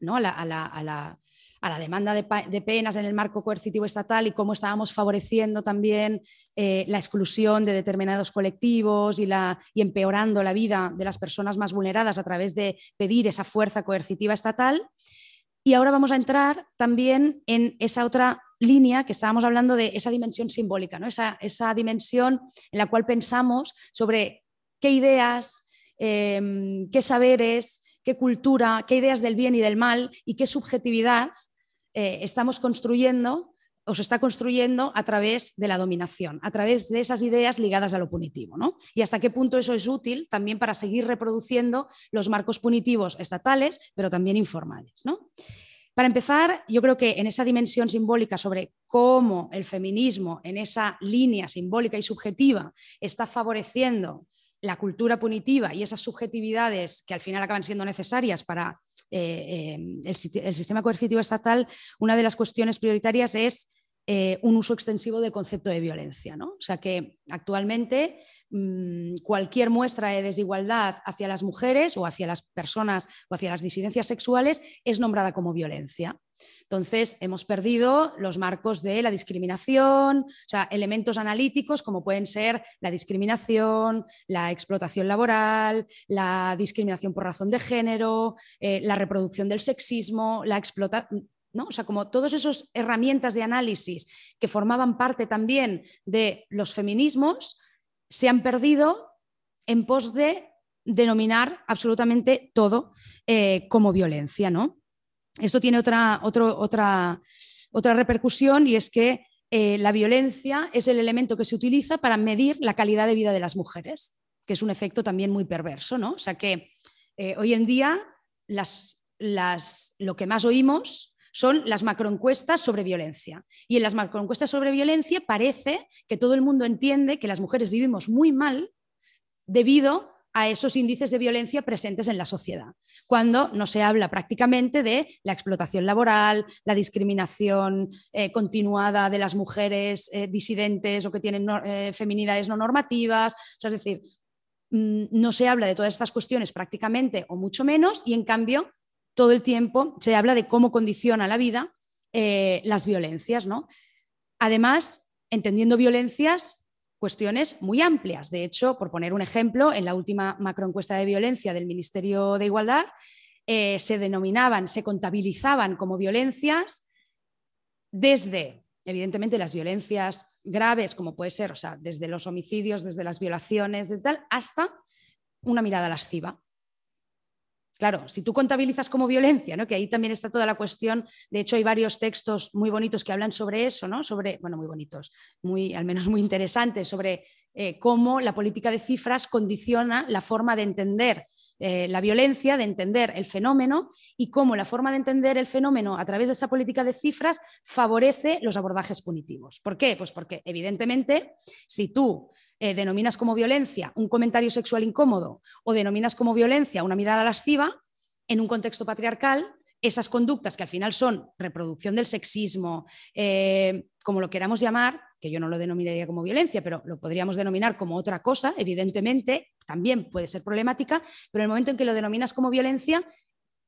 la, demanda de, penas en el marco coercitivo estatal y cómo estábamos favoreciendo también eh, la exclusión de determinados colectivos y, la, y empeorando la vida de las personas más vulneradas a través de pedir esa fuerza coercitiva estatal. Y ahora vamos a entrar también en esa otra línea que estábamos hablando de esa dimensión simbólica, ¿no? esa, esa dimensión en la cual pensamos sobre qué ideas, em, qué saberes, qué cultura, qué ideas del bien y del mal y qué subjetividad eh, estamos construyendo o se está construyendo a través de la dominación, a través de esas ideas ligadas a lo punitivo. ¿no? Y hasta qué punto eso es útil también para seguir reproduciendo los marcos punitivos estatales, pero también informales. ¿no? Para empezar, yo creo que en esa dimensión simbólica sobre cómo el feminismo, en esa línea simbólica y subjetiva, está favoreciendo la cultura punitiva y esas subjetividades que al final acaban siendo necesarias para eh, eh, el, sistema coercitivo estatal, una de las cuestiones prioritarias es eh, un uso extensivo del concepto de violencia. ¿no? O sea que actualmente mm, cualquier muestra de desigualdad hacia las mujeres o hacia las personas o hacia las disidencias sexuales es nombrada como violencia. Entonces, hemos perdido los marcos de la discriminación, o sea, elementos analíticos como pueden ser la discriminación, la explotación laboral, la discriminación por razón de género, eh, la reproducción del sexismo, la explotación ¿no? O sea, como todas esas herramientas de análisis que formaban parte también de los feminismos se han perdido en pos de denominar absolutamente todo eh, como violencia, ¿no? Esto tiene otra, otra, otra repercusión y es que eh, la violencia es el elemento que se utiliza para medir la calidad de vida de las mujeres, que es un efecto también muy perverso, ¿no? O sea que eh, hoy en día las, las, lo que más oímos son las macroencuestas sobre violencia. Y en las macroencuestas sobre violencia parece que todo el mundo entiende que las mujeres vivimos muy mal debido a esos índices de violencia presentes en la sociedad, cuando no se habla prácticamente de la explotación laboral, la discriminación eh, continuada de las mujeres eh, disidentes o que tienen eh, feminidades no normativas, es decir, mm, no se habla de todas estas cuestiones prácticamente o mucho menos y en cambio todo el tiempo se habla de cómo condiciona la vida las violencias. ¿no? Además, entendiendo violencias cuestiones muy amplias. De hecho, por poner un ejemplo, en la última macroencuesta de violencia del Ministerio de Igualdad, eh, se denominaban, se contabilizaban como violencias desde, evidentemente, las violencias graves, como puede ser, o sea, desde los homicidios, desde las violaciones, desde tal, hasta una mirada lasciva. Claro, si tú contabilizas como violencia, ¿no? que ahí también está toda la cuestión, de hecho hay varios textos muy bonitos que hablan sobre eso, ¿no? sobre, bueno, muy bonitos, muy, al menos muy interesantes, sobre eh, cómo la política de cifras condiciona la forma de entender eh, la violencia, de entender el fenómeno y cómo la forma de entender el fenómeno a través de esa política de cifras favorece los abordajes punitivos. ¿Por qué? Pues porque evidentemente si tú eh, denominas como violencia un comentario sexual incómodo o denominas como violencia una mirada lasciva, en un contexto patriarcal, esas conductas que al final son reproducción del sexismo, eh, como lo queramos llamar, que yo no lo denominaría como violencia, pero lo podríamos denominar como otra cosa, evidentemente, también puede ser problemática, pero en el momento en que lo denominas como violencia,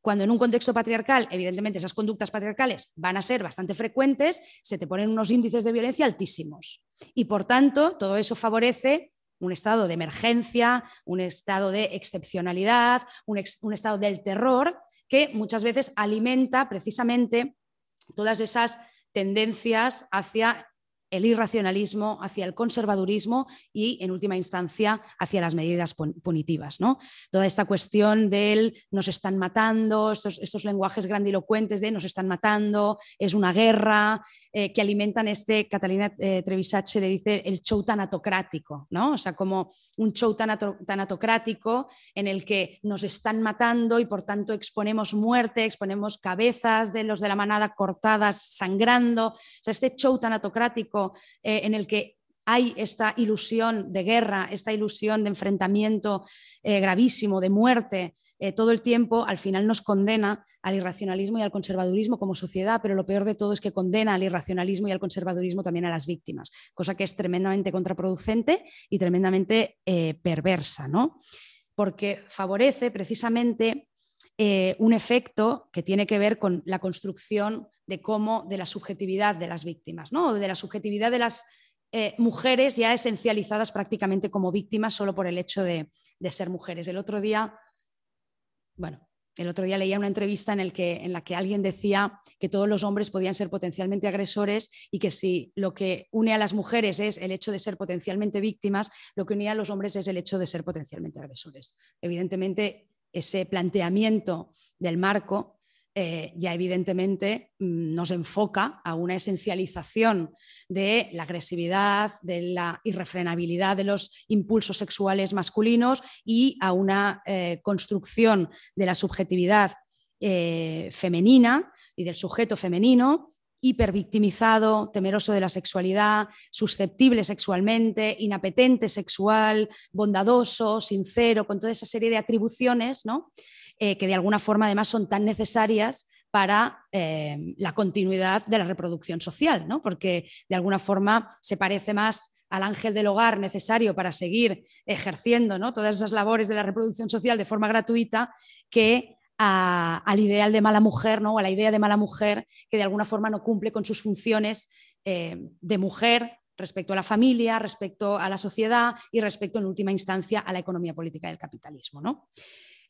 cuando en un contexto patriarcal, evidentemente esas conductas patriarcales van a ser bastante frecuentes, se te ponen unos índices de violencia altísimos. Y por tanto, todo eso favorece un estado de emergencia, un estado de excepcionalidad, un, un estado del terror, que muchas veces alimenta precisamente todas esas tendencias hacia el irracionalismo, hacia el conservadurismo y, en última instancia, hacia las medidas punitivas. ¿no? Toda esta cuestión del nos están matando, estos, lenguajes grandilocuentes de nos están matando, es una guerra, eh, que alimentan este, Catalina eh, le dice, el show tanatocrático, ¿no? o sea, como un show tanatocrático en el que nos están matando y por tanto exponemos muerte, exponemos cabezas de los de la manada cortadas, sangrando, o sea, este show tanatocrático eh, en el que hay esta ilusión de guerra, esta ilusión de enfrentamiento eh, gravísimo, de muerte, eh, todo el tiempo, al final nos condena al irracionalismo y al conservadurismo como sociedad, pero lo peor de todo es que condena al irracionalismo y al conservadurismo también a las víctimas, cosa que es tremendamente contraproducente y tremendamente perversa, ¿no? porque favorece precisamente un efecto que tiene que ver con la construcción de cómo, de la subjetividad de las víctimas, ¿no? de la subjetividad de las eh, mujeres ya esencializadas prácticamente como víctimas solo por el hecho de, ser mujeres. El otro día, bueno, el otro día leía una entrevista en, el que, en la que alguien decía que todos los hombres podían ser potencialmente agresores y que si lo que une a las mujeres es el hecho de ser potencialmente víctimas, lo que une a los hombres es el hecho de ser potencialmente agresores. Evidentemente, ese planteamiento del marco eh, ya evidentemente mm, nos enfoca a una esencialización de la agresividad, de la irrefrenabilidad de los impulsos sexuales masculinos y a una eh, construcción de la subjetividad eh, femenina y del sujeto femenino hipervictimizado, temeroso de la sexualidad, susceptible sexualmente, inapetente sexual, bondadoso, sincero, con toda esa serie de atribuciones ¿no? Eh, que de alguna forma además son tan necesarias para eh, la continuidad de la reproducción social, ¿no? porque de alguna forma se parece más al ángel del hogar necesario para seguir ejerciendo ¿no? todas esas labores de la reproducción social de forma gratuita que al ideal de mala mujer ¿no? o a la idea de mala mujer que de alguna forma no cumple con sus funciones eh, de mujer respecto a la familia, respecto a la sociedad y respecto en última instancia a la economía política del capitalismo. ¿no?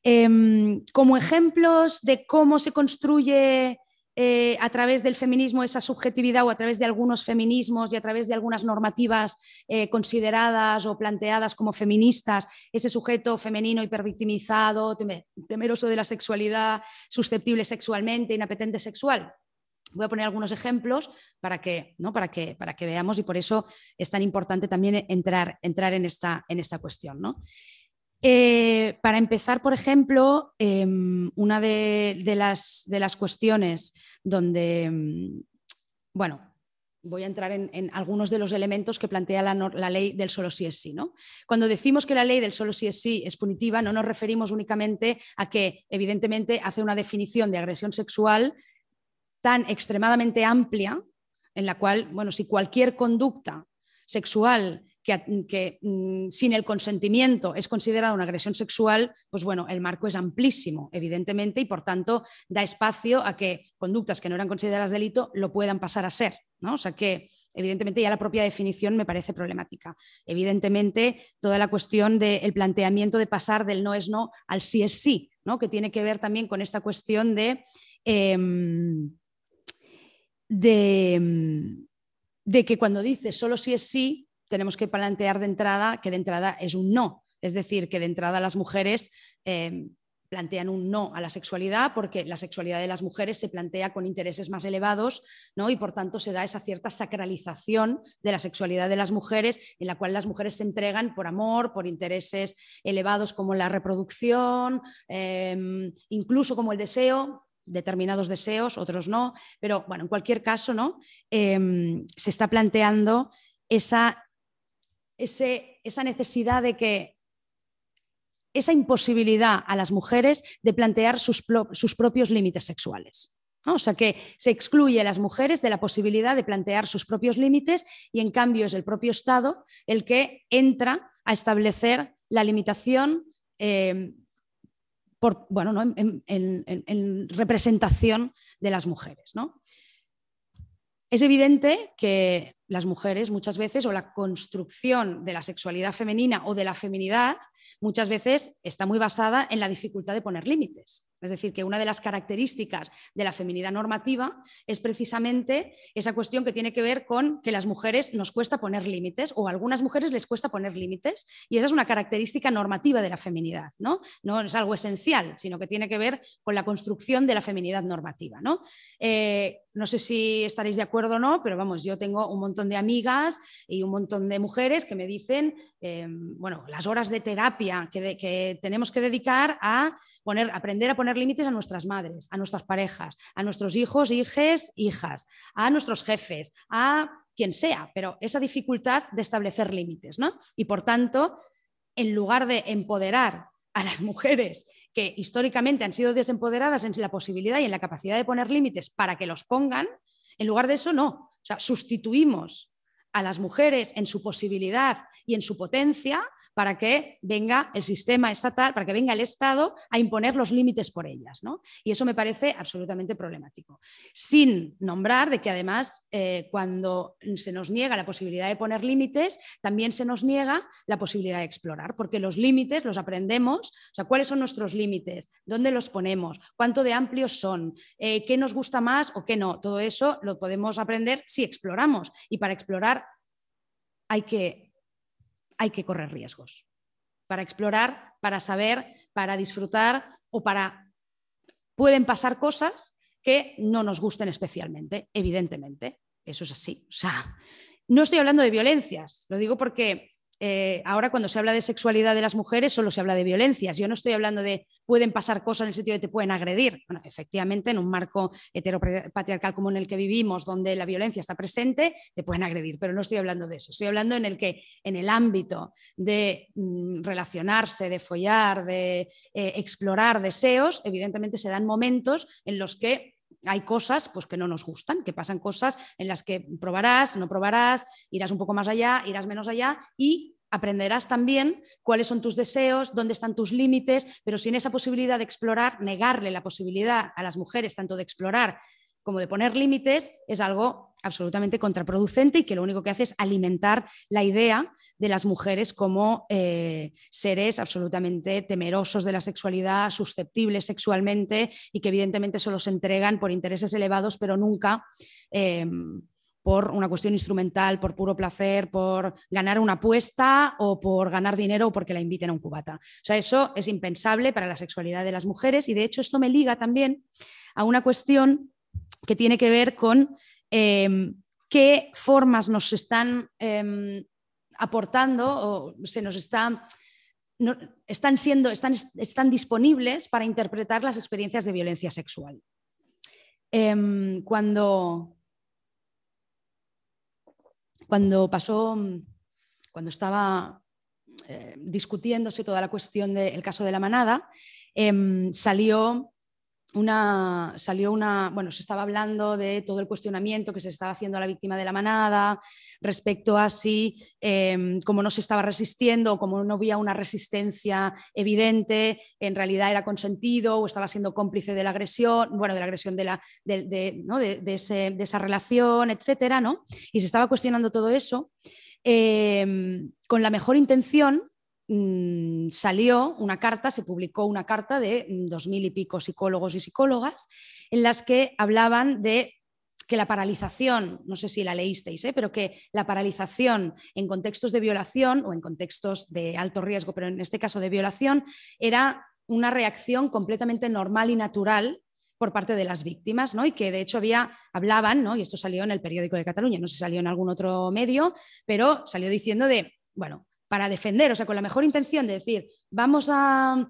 Em, como ejemplos de cómo se construye eh, a través del feminismo esa subjetividad o a través de algunos feminismos y a través de algunas normativas eh, consideradas o planteadas como feministas, ese sujeto femenino hipervictimizado, temeroso de la sexualidad, susceptible sexualmente, inapetente sexual. Voy a poner algunos ejemplos para que, ¿no? para que, para que veamos y por eso es tan importante también entrar, entrar en, esta, en esta cuestión. ¿no? Eh, para empezar, por ejemplo, em, una de, las, cuestiones donde, em, bueno, voy a entrar en, algunos de los elementos que plantea la, ley del solo sí es sí. ¿no? Cuando decimos que la ley del solo sí es sí es punitiva, no nos referimos únicamente a que, evidentemente, hace una definición de agresión sexual tan extremadamente amplia, en la cual, bueno, si cualquier conducta sexual que, mm, sin el consentimiento es considerada una agresión sexual, pues bueno, el marco es amplísimo, evidentemente, y por tanto da espacio a que conductas que no eran consideradas delito lo puedan pasar a ser. ¿no? O sea que, evidentemente, ya la propia definición me parece problemática. Evidentemente, toda la cuestión del planteamiento de pasar del no es no al sí es sí, ¿no? que tiene que ver también con esta cuestión de, em, de, de que cuando dices solo sí es sí, tenemos que plantear de entrada que de entrada es un no. Es decir, que de entrada las mujeres eh, plantean un no a la sexualidad porque la sexualidad de las mujeres se plantea con intereses más elevados ¿no? y por tanto se da esa cierta sacralización de la sexualidad de las mujeres en la cual las mujeres se entregan por amor, por intereses elevados como la reproducción, em, incluso como el deseo, determinados deseos, otros no, pero bueno, en cualquier caso, ¿no? Em, se está planteando esa esa necesidad de que esa imposibilidad a las mujeres de plantear sus, propios límites sexuales. O sea, que se excluye a las mujeres de la posibilidad de plantear sus propios límites y en cambio es el propio Estado el que entra a establecer la limitación eh, por, bueno, en, representación de las mujeres. Es evidente que las mujeres muchas veces o la construcción de la sexualidad femenina o de la feminidad muchas veces está muy basada en la dificultad de poner límites. Es decir, que una de las características de la feminidad normativa es precisamente esa cuestión que tiene que ver con que las mujeres nos cuesta poner límites o a algunas mujeres les cuesta poner límites y esa es una característica normativa de la feminidad, ¿no? No es algo esencial, sino que tiene que ver con la construcción de la feminidad normativa, ¿no? Eh, no sé si estaréis de acuerdo o no, pero vamos, yo tengo un montón de amigas y un montón de mujeres que me dicen, em, bueno, las horas de terapia que, que tenemos que dedicar a poner, aprender a poner límites a nuestras madres, a nuestras parejas, a nuestros hijos, hijes, hijas, a nuestros jefes, a quien sea, pero esa dificultad de establecer límites, ¿no? Y por tanto, en lugar de empoderar a las mujeres que históricamente han sido desempoderadas en la posibilidad y en la capacidad de poner límites para que los pongan, en lugar de eso no. O sea, sustituimos a las mujeres en su posibilidad y en su potencia para que venga el sistema estatal, para que venga el Estado a imponer los límites por ellas. ¿no? Y eso me parece absolutamente problemático. Sin nombrar de que además eh, cuando se nos niega la posibilidad de poner límites, también se nos niega la posibilidad de explorar, porque los límites los aprendemos, o sea, cuáles son nuestros límites, dónde los ponemos, cuánto de amplios son, eh, qué nos gusta más o qué no. Todo eso lo podemos aprender si exploramos. Y para explorar hay que hay que correr riesgos para explorar, para saber, para disfrutar o para... Pueden pasar cosas que no nos gusten especialmente, evidentemente. Eso es así. O sea, no estoy hablando de violencias, lo digo porque eh, ahora cuando se habla de sexualidad de las mujeres solo se habla de violencias. Yo no estoy hablando de pueden pasar cosas en el sentido de te pueden agredir. Bueno, efectivamente, en un marco heteropatriarcal como en el que vivimos, donde la violencia está presente, te pueden agredir, pero no estoy hablando de eso. Estoy hablando en el que en el ámbito de mm, relacionarse, de follar, de eh, explorar deseos, evidentemente se dan momentos en los que hay cosas pues, que no nos gustan, que pasan cosas en las que probarás, no probarás, irás un poco más allá, irás menos allá y aprenderás también cuáles son tus deseos, dónde están tus límites, pero sin esa posibilidad de explorar, negarle la posibilidad a las mujeres tanto de explorar como de poner límites, es algo absolutamente contraproducente y que lo único que hace es alimentar la idea de las mujeres como eh, seres absolutamente temerosos de la sexualidad, susceptibles sexualmente y que evidentemente solo se entregan por intereses elevados, pero nunca em, por una cuestión instrumental, por puro placer, por ganar una apuesta o por ganar dinero o porque la inviten a un cubata. O sea, eso es impensable para la sexualidad de las mujeres y de hecho esto me liga también a una cuestión que tiene que ver con em, qué formas nos están em, aportando o se nos está, están siendo, están, están disponibles para interpretar las experiencias de violencia sexual. Em, cuando cuando pasó, cuando estaba eh, discutiéndose toda la cuestión del caso de la manada, salió una, salió una, bueno, se estaba hablando de todo el cuestionamiento que se estaba haciendo a la víctima de la manada respecto a si, eh, como no se estaba resistiendo como no había una resistencia evidente, en realidad era consentido o estaba siendo cómplice de la agresión, bueno, de la agresión de, la, de, esa relación, etcétera, ¿no? Y se estaba cuestionando todo eso eh, con la mejor intención Mm, salió una carta, se publicó una carta de mm, dos mil y pico psicólogos y psicólogas en las que hablaban de que la paralización, no sé si la leísteis, ¿eh? pero que la paralización en contextos de violación o en contextos de alto riesgo, pero en este caso de violación, era una reacción completamente normal y natural por parte de las víctimas, ¿no? Y que de hecho había, hablaban, ¿no? Y esto salió en el periódico de Cataluña, no si salió en algún otro medio, pero salió diciendo de, bueno, para defender, o sea, con la mejor intención de decir, vamos a,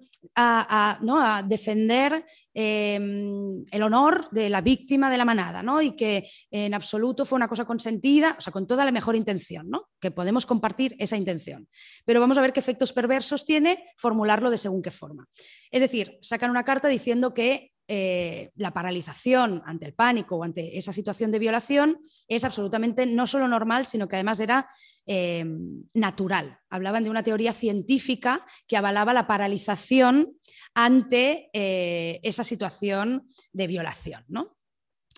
¿no? defender em, el honor de la víctima de la manada, ¿no? Y que en absoluto fue una cosa consentida, o sea, con toda la mejor intención, ¿no? Que podemos compartir esa intención. Pero vamos a ver qué efectos perversos tiene formularlo de según qué forma. Es decir, sacan una carta diciendo que eh, la paralización ante el pánico o ante esa situación de violación es absolutamente no solo normal, sino que además era eh, natural. Hablaban de una teoría científica que avalaba la paralización ante eh, esa situación de violación. ¿no?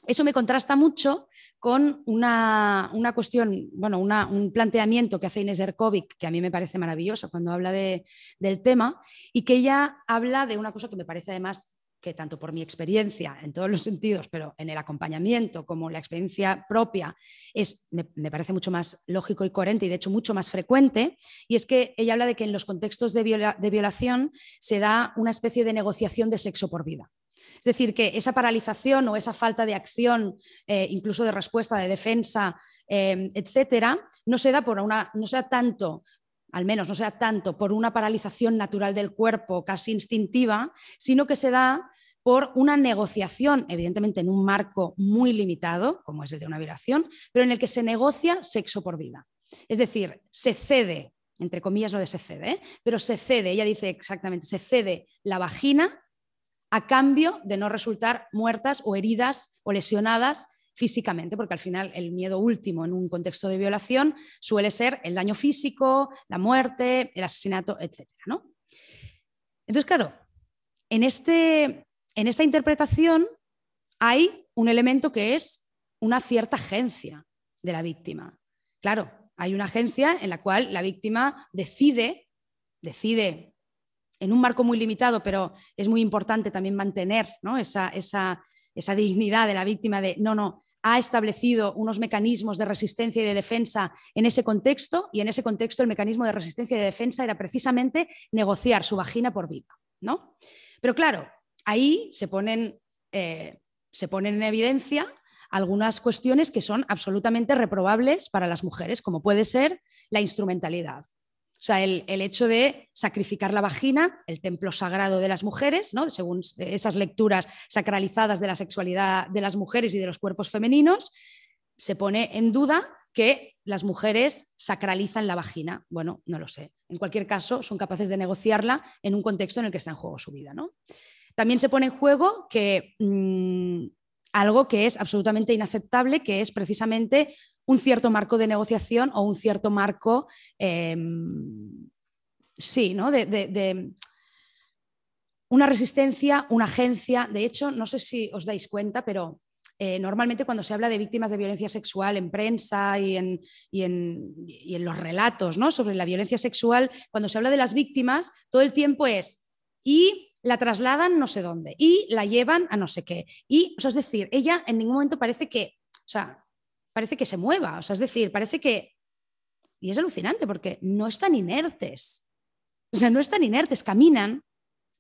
Eso me contrasta mucho con una, cuestión, bueno, un planteamiento que hace Inés Erkovic, que a mí me parece maravilloso cuando habla del tema, y que ella habla de una cosa que me parece además que tanto por mi experiencia en todos los sentidos, pero en el acompañamiento como la experiencia propia, es, me, parece mucho más lógico y coherente y de hecho mucho más frecuente, y es que ella habla de que en los contextos de, violación se da una especie de negociación de sexo por vida. Es decir, que esa paralización o esa falta de acción, eh, incluso de respuesta, de defensa, eh, etcétera, no se da por una, no sea tanto al menos no sea tanto por una paralización natural del cuerpo casi instintiva, sino que se da por una negociación, evidentemente en un marco muy limitado, como es el de una violación, pero en el que se negocia sexo por vida. Es decir, se cede, entre comillas no de se cede, ¿eh? pero se cede, ella dice exactamente, se cede la vagina a cambio de no resultar muertas o heridas o lesionadas físicamente, porque al final el miedo último en un contexto de violación suele ser el daño físico, la muerte, el asesinato, etc. ¿no? Entonces, claro, en, este, en esta interpretación hay un elemento que es una cierta agencia de la víctima. Claro, hay una agencia en la cual la víctima decide, decide en un marco muy limitado, pero es muy importante también mantener esa, esa, esa dignidad de la víctima de, no, no, ha establecido unos mecanismos de resistencia y de defensa en ese contexto y en ese contexto el mecanismo de resistencia y de defensa era precisamente negociar su vagina por vida. ¿no? Pero claro, ahí se ponen, eh, se ponen en evidencia algunas cuestiones que son absolutamente reprobables para las mujeres, como puede ser la instrumentalidad. O sea, el, hecho de sacrificar la vagina, el templo sagrado de las mujeres, ¿no? según esas lecturas sacralizadas de la sexualidad de las mujeres y de los cuerpos femeninos, se pone en duda que las mujeres sacralizan la vagina. Bueno, no lo sé. En cualquier caso, son capaces de negociarla en un contexto en el que está en juego su vida. ¿no? También se pone en juego que mm, algo que es absolutamente inaceptable, que es precisamente un cierto marco de negociación o un cierto marco, em, sí, ¿no? De, una resistencia, una agencia. De hecho, no sé si os dais cuenta, pero eh, normalmente cuando se habla de víctimas de violencia sexual en prensa y en, en, los relatos ¿no? sobre la violencia sexual, cuando se habla de las víctimas, todo el tiempo es y la trasladan no sé dónde y la llevan a no sé qué. Y, es decir, ella en ningún momento parece que, o sea, parece que se mueva, o sea, es decir, parece que, y es alucinante porque no están inertes, o sea, no están inertes, caminan,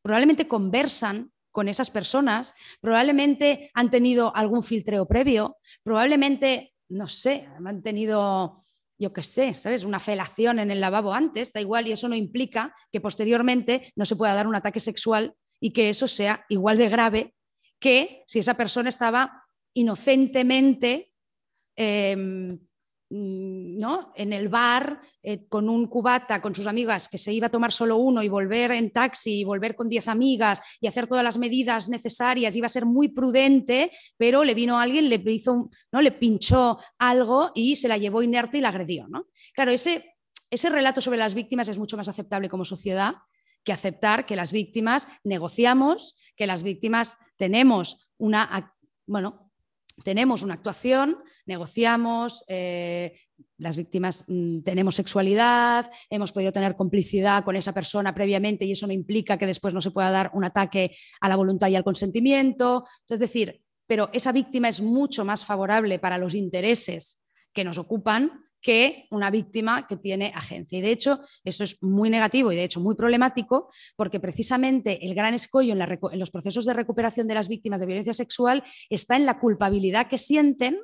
probablemente conversan, con esas personas, probablemente han tenido algún filtreo previo, probablemente, no sé, han tenido, yo qué sé, ¿sabes? Una felación en el lavabo antes, da igual, y eso no implica que posteriormente no se pueda dar un ataque sexual y que eso sea igual de grave que si esa persona estaba inocentemente em, Mm, ¿no? en el bar eh, con un cubata con sus amigas que se iba a tomar solo uno y volver en taxi y volver con diez amigas y hacer todas las medidas necesarias, iba a ser muy prudente, pero le vino alguien, le hizo, ¿no? le pinchó algo y se la llevó inerte y la agredió. ¿no? Claro, ese, ese relato sobre las víctimas es mucho más aceptable como sociedad que aceptar que las víctimas negociamos, que las víctimas tenemos una, bueno, tenemos una actuación, negociamos, eh, las víctimas mm, tenemos sexualidad, hemos podido tener complicidad con esa persona previamente y eso no implica que después no se pueda dar un ataque a la voluntad y al consentimiento. Es decir, pero esa víctima es mucho más favorable para los intereses que nos ocupan que una víctima que tiene agencia. Y de hecho, esto es muy negativo y de hecho muy problemático porque precisamente el gran escollo en, los procesos de recuperación de las víctimas de violencia sexual está en la culpabilidad que sienten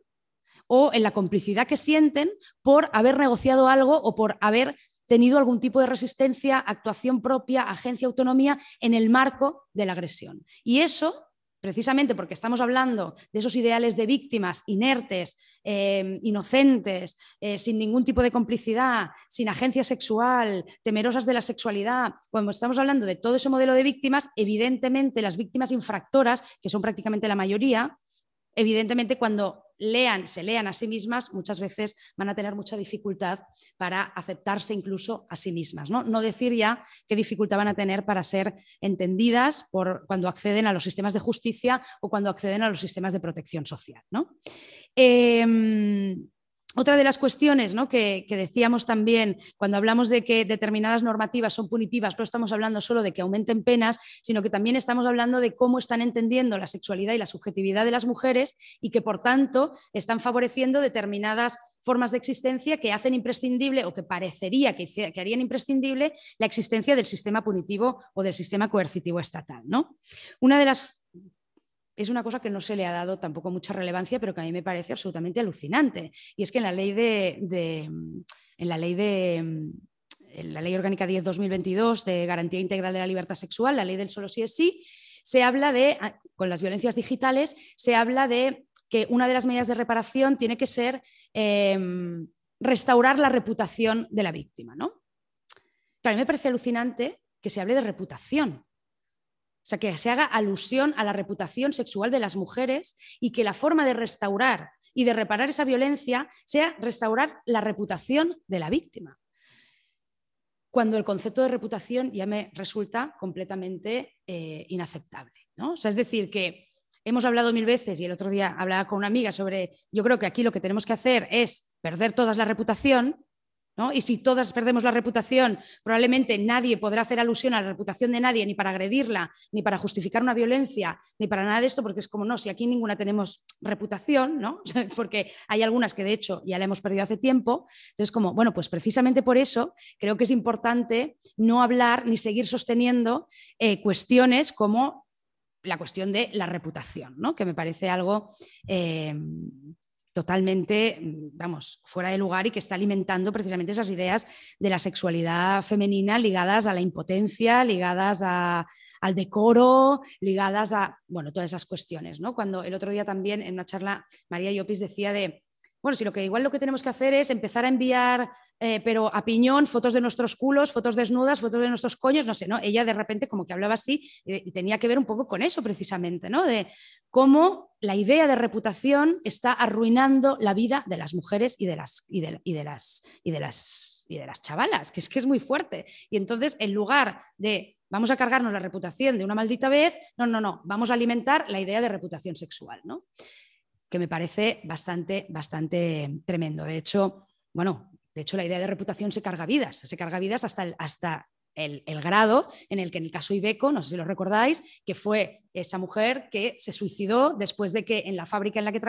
o en la complicidad que sienten por haber negociado algo o por haber tenido algún tipo de resistencia, actuación propia, agencia, autonomía en el marco de la agresión. Y eso precisamente porque estamos hablando de esos ideales de víctimas inertes, eh, inocentes, eh, sin ningún tipo de complicidad, sin agencia sexual, temerosas de la sexualidad, cuando estamos hablando de todo ese modelo de víctimas, evidentemente las víctimas infractoras, que son prácticamente la mayoría, evidentemente cuando lean, se lean a sí mismas, muchas veces van a tener mucha dificultad para aceptarse incluso a sí mismas. No, no decir ya qué dificultad van a tener para ser entendidas por cuando acceden a los sistemas de justicia o cuando acceden a los sistemas de protección social. ¿no? Em, otra de las cuestiones que, decíamos también cuando hablamos de que determinadas normativas son punitivas, no estamos hablando solo de que aumenten penas, sino que también estamos hablando de cómo están entendiendo la sexualidad y la subjetividad de las mujeres y que por tanto están favoreciendo determinadas formas de existencia que hacen imprescindible o que parecería que, harían imprescindible la existencia del sistema punitivo o del sistema coercitivo estatal. ¿no? Una de las es una cosa que no se le ha dado tampoco mucha relevancia, pero que a mí me parece absolutamente alucinante. Y es que en la ley de, en la ley de la ley orgánica 10-2022 de garantía integral de la libertad sexual, la ley del solo sí es sí, se habla de, ah, con las violencias digitales, se habla de que una de las medidas de reparación tiene que ser em, restaurar la reputación de la víctima. ¿no? a mí me parece alucinante que se hable de reputación, o sea, que se haga alusión a la reputación sexual de las mujeres y que la forma de restaurar y de reparar esa violencia sea restaurar la reputación de la víctima. Cuando el concepto de reputación ya me resulta completamente eh, inaceptable. ¿no? es decir, que hemos hablado mil veces y el otro día hablaba con una amiga sobre, yo creo que aquí lo que tenemos que hacer es perder toda la reputación y si todas perdemos la reputación, probablemente nadie podrá hacer alusión a la reputación de nadie, ni para agredirla, ni para justificar una violencia, ni para nada de esto, porque es como, no, si aquí ninguna tenemos reputación, ¿no? porque hay algunas que de hecho ya la hemos perdido hace tiempo. Entonces, como, bueno, pues precisamente por eso creo que es importante no hablar ni seguir sosteniendo eh, cuestiones como la cuestión de la reputación, ¿no? que me parece algo eh, totalmente, mm, vamos, fuera de lugar y que está alimentando precisamente esas ideas de la sexualidad femenina ligadas a la impotencia, ligadas al decoro, ligadas a, bueno, todas esas cuestiones, ¿no? Cuando el otro día también en una charla María Llopis decía de, bueno, si lo que igual lo que tenemos que hacer es empezar a enviar eh, pero a piñón, fotos de nuestros culos, fotos desnudas, fotos de nuestros coños, no sé, ¿no? Ella de repente como que hablaba así eh, y tenía que ver un poco con eso precisamente, ¿no? De cómo la idea de reputación está arruinando la vida de las mujeres y de las, y de, las, y de las, y de las chavalas, que es que es muy fuerte. Y entonces, en lugar de vamos a cargarnos la reputación de una maldita vez, no, no, no, vamos a alimentar la idea de reputación sexual, ¿no? Que me parece bastante, bastante tremendo. De hecho, bueno, de hecho la idea de reputación se carga vidas, se carga vidas hasta el, hasta el, grado en el que en el caso Ibeco, no sé si lo recordáis, que fue esa mujer que se suicidó después de que en la fábrica en la que,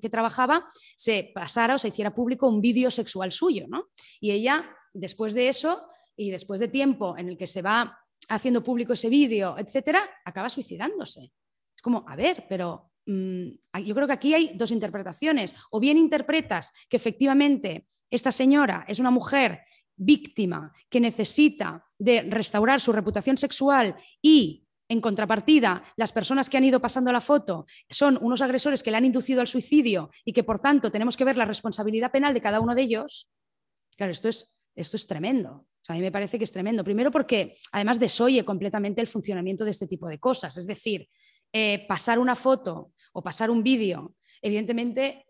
que trabajaba se pasara o se hiciera público un vídeo sexual suyo. ¿no? Y ella, después de eso y después de tiempo en el que se va haciendo público ese vídeo, etcétera, acaba suicidándose. Es como, a ver, pero yo creo que aquí hay dos interpretaciones. O bien interpretas que efectivamente esta señora es una mujer víctima que necesita de restaurar su reputación sexual y en contrapartida, las personas que han ido pasando la foto son unos agresores que le han inducido al suicidio y que por tanto tenemos que ver la responsabilidad penal de cada uno de ellos. Claro, esto es, esto es tremendo. a mí me parece que es tremendo. Primero porque además desoye completamente el funcionamiento de este tipo de cosas. Es decir, eh, pasar una foto o pasar un vídeo, evidentemente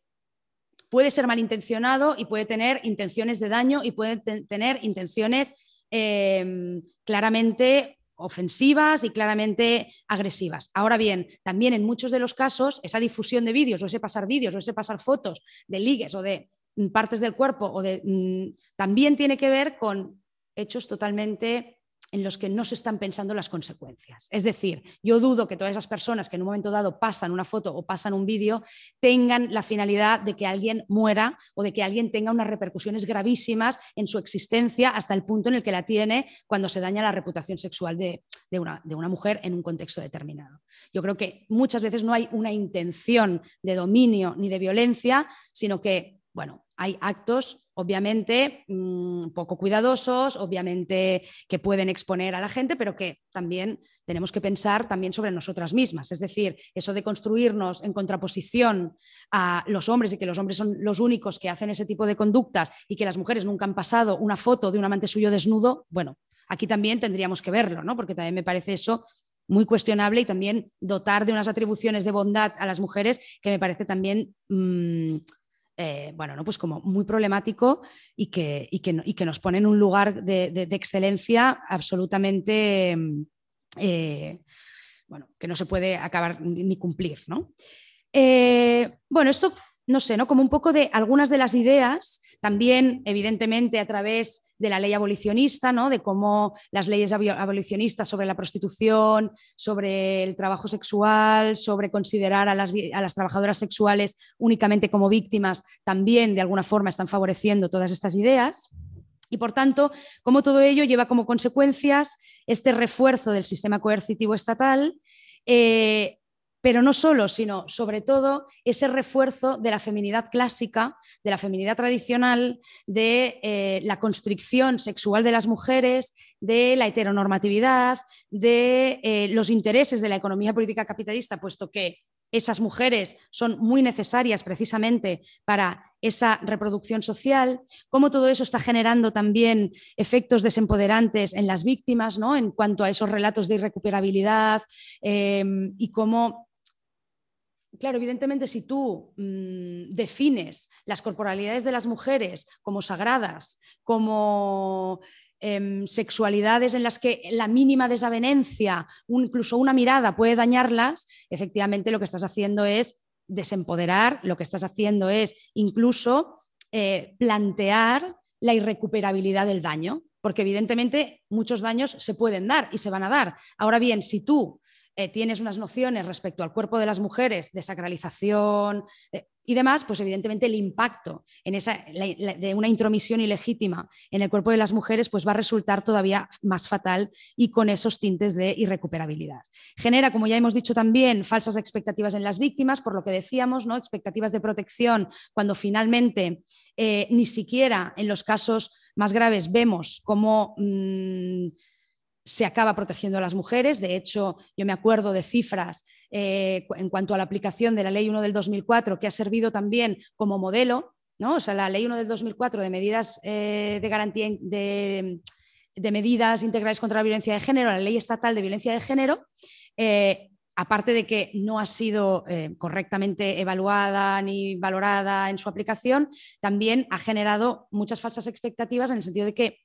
puede ser malintencionado y puede tener intenciones de daño y puede tener intenciones em, claramente ofensivas y claramente agresivas. Ahora bien, también en muchos de los casos, esa difusión de vídeos o ese pasar vídeos o ese pasar fotos de ligues o de mm, partes del cuerpo o de, mm, también tiene que ver con hechos totalmente en los que no se están pensando las consecuencias. Es decir, yo dudo que todas esas personas que en un momento dado pasan una foto o pasan un vídeo tengan la finalidad de que alguien muera o de que alguien tenga unas repercusiones gravísimas en su existencia hasta el punto en el que la tiene cuando se daña la reputación sexual de, una, de una mujer en un contexto determinado. Yo creo que muchas veces no hay una intención de dominio ni de violencia, sino que, bueno, hay actos obviamente mm, poco cuidadosos, obviamente que pueden exponer a la gente, pero que también tenemos que pensar también sobre nosotras mismas. Es decir, eso de construirnos en contraposición a los hombres y que los hombres son los únicos que hacen ese tipo de conductas y que las mujeres nunca han pasado una foto de un amante suyo desnudo, bueno, aquí también tendríamos que verlo, ¿no? Porque también me parece eso muy cuestionable y también dotar de unas atribuciones de bondad a las mujeres que me parece también... Mm, eh, bueno, ¿no? pues como muy problemático y que, que, nos pone en un lugar de, excelencia absolutamente, eh, bueno, que no se puede acabar ni cumplir, ¿no? Eh, bueno, esto, no sé, ¿no? Como un poco de algunas de las ideas, también evidentemente a través de la ley abolicionista, ¿no? de cómo las leyes abolicionistas sobre la prostitución, sobre el trabajo sexual, sobre considerar a las, a las trabajadoras sexuales únicamente como víctimas, también de alguna forma están favoreciendo todas estas ideas. Y por tanto, cómo todo ello lleva como consecuencias este refuerzo del sistema coercitivo estatal, eh, pero no solo, sino sobre todo ese refuerzo de la feminidad clásica, de la feminidad tradicional, de eh, la constricción sexual de las mujeres, de la heteronormatividad, de eh, los intereses de la economía política capitalista, puesto que esas mujeres son muy necesarias precisamente para esa reproducción social, cómo todo eso está generando también efectos desempoderantes en las víctimas, ¿no? en cuanto a esos relatos de irrecuperabilidad eh, y cómo claro, evidentemente si tú mm, defines las corporalidades de las mujeres como sagradas, como em, sexualidades en las que la mínima desavenencia, incluso una mirada puede dañarlas, efectivamente lo que estás haciendo es desempoderar, lo que estás haciendo es incluso eh, plantear la irrecuperabilidad del daño, porque evidentemente muchos daños se pueden dar y se van a dar. Ahora bien, si tú eh, tienes unas nociones respecto al cuerpo de las mujeres, de sacralización eh, y demás, pues evidentemente el impacto en esa, de una intromisión ilegítima en el cuerpo de las mujeres pues va a resultar todavía más fatal y con esos tintes de irrecuperabilidad. Genera, como ya hemos dicho también, falsas expectativas en las víctimas, por lo que decíamos, ¿no? expectativas de protección cuando finalmente eh, ni siquiera en los casos más graves vemos cómo... Mm, se acaba protegiendo a las mujeres. De hecho, yo me acuerdo de cifras eh, en cuanto a la aplicación de la Ley 1 del 2004, que ha servido también como modelo, ¿no? O sea, la Ley 1 del 2004 de medidas eh, de garantía de, medidas integrales contra la violencia de género, la Ley Estatal de Violencia de Género. Eh, aparte de que no ha sido correctamente evaluada ni valorada en su aplicación, también ha generado muchas falsas expectativas en el sentido de que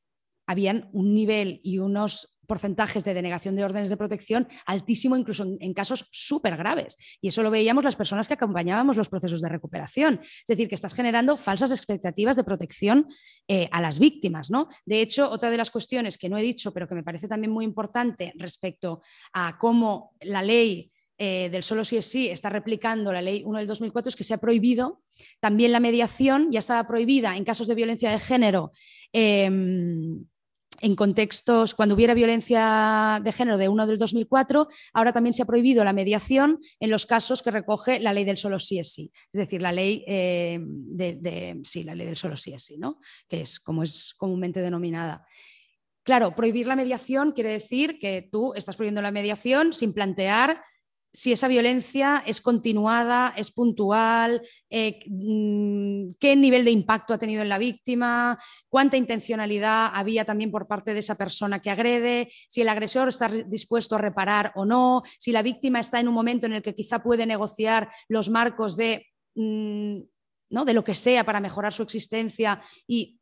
habían un nivel y unos porcentajes de denegación de órdenes de protección altísimo, incluso en, casos súper graves. Y eso lo veíamos las personas que acompañábamos los procesos de recuperación. Es decir, que estás generando falsas expectativas de protección eh, a las víctimas. ¿no? De hecho, otra de las cuestiones que no he dicho, pero que me parece también muy importante respecto a cómo la ley eh, del solo sí es sí está replicando la ley 1 del 2004 es que se ha prohibido también la mediación, ya estaba prohibida en casos de violencia de género. Em, en contextos, cuando hubiera violencia de género de 1 del 2004, ahora también se ha prohibido la mediación en los casos que recoge la ley del solo sí es sí, es decir, la ley eh, de, sí, la ley del solo sí es sí, ¿no? que es como es comúnmente denominada. Claro, prohibir la mediación quiere decir que tú estás prohibiendo la mediación sin plantear si esa violencia es continuada, es puntual, eh, mm, qué nivel de impacto ha tenido en la víctima, cuánta intencionalidad había también por parte de esa persona que agrede, si el agresor está dispuesto a reparar o no, si la víctima está en un momento en el que quizá puede negociar los marcos de, mm, ¿no? de lo que sea para mejorar su existencia y,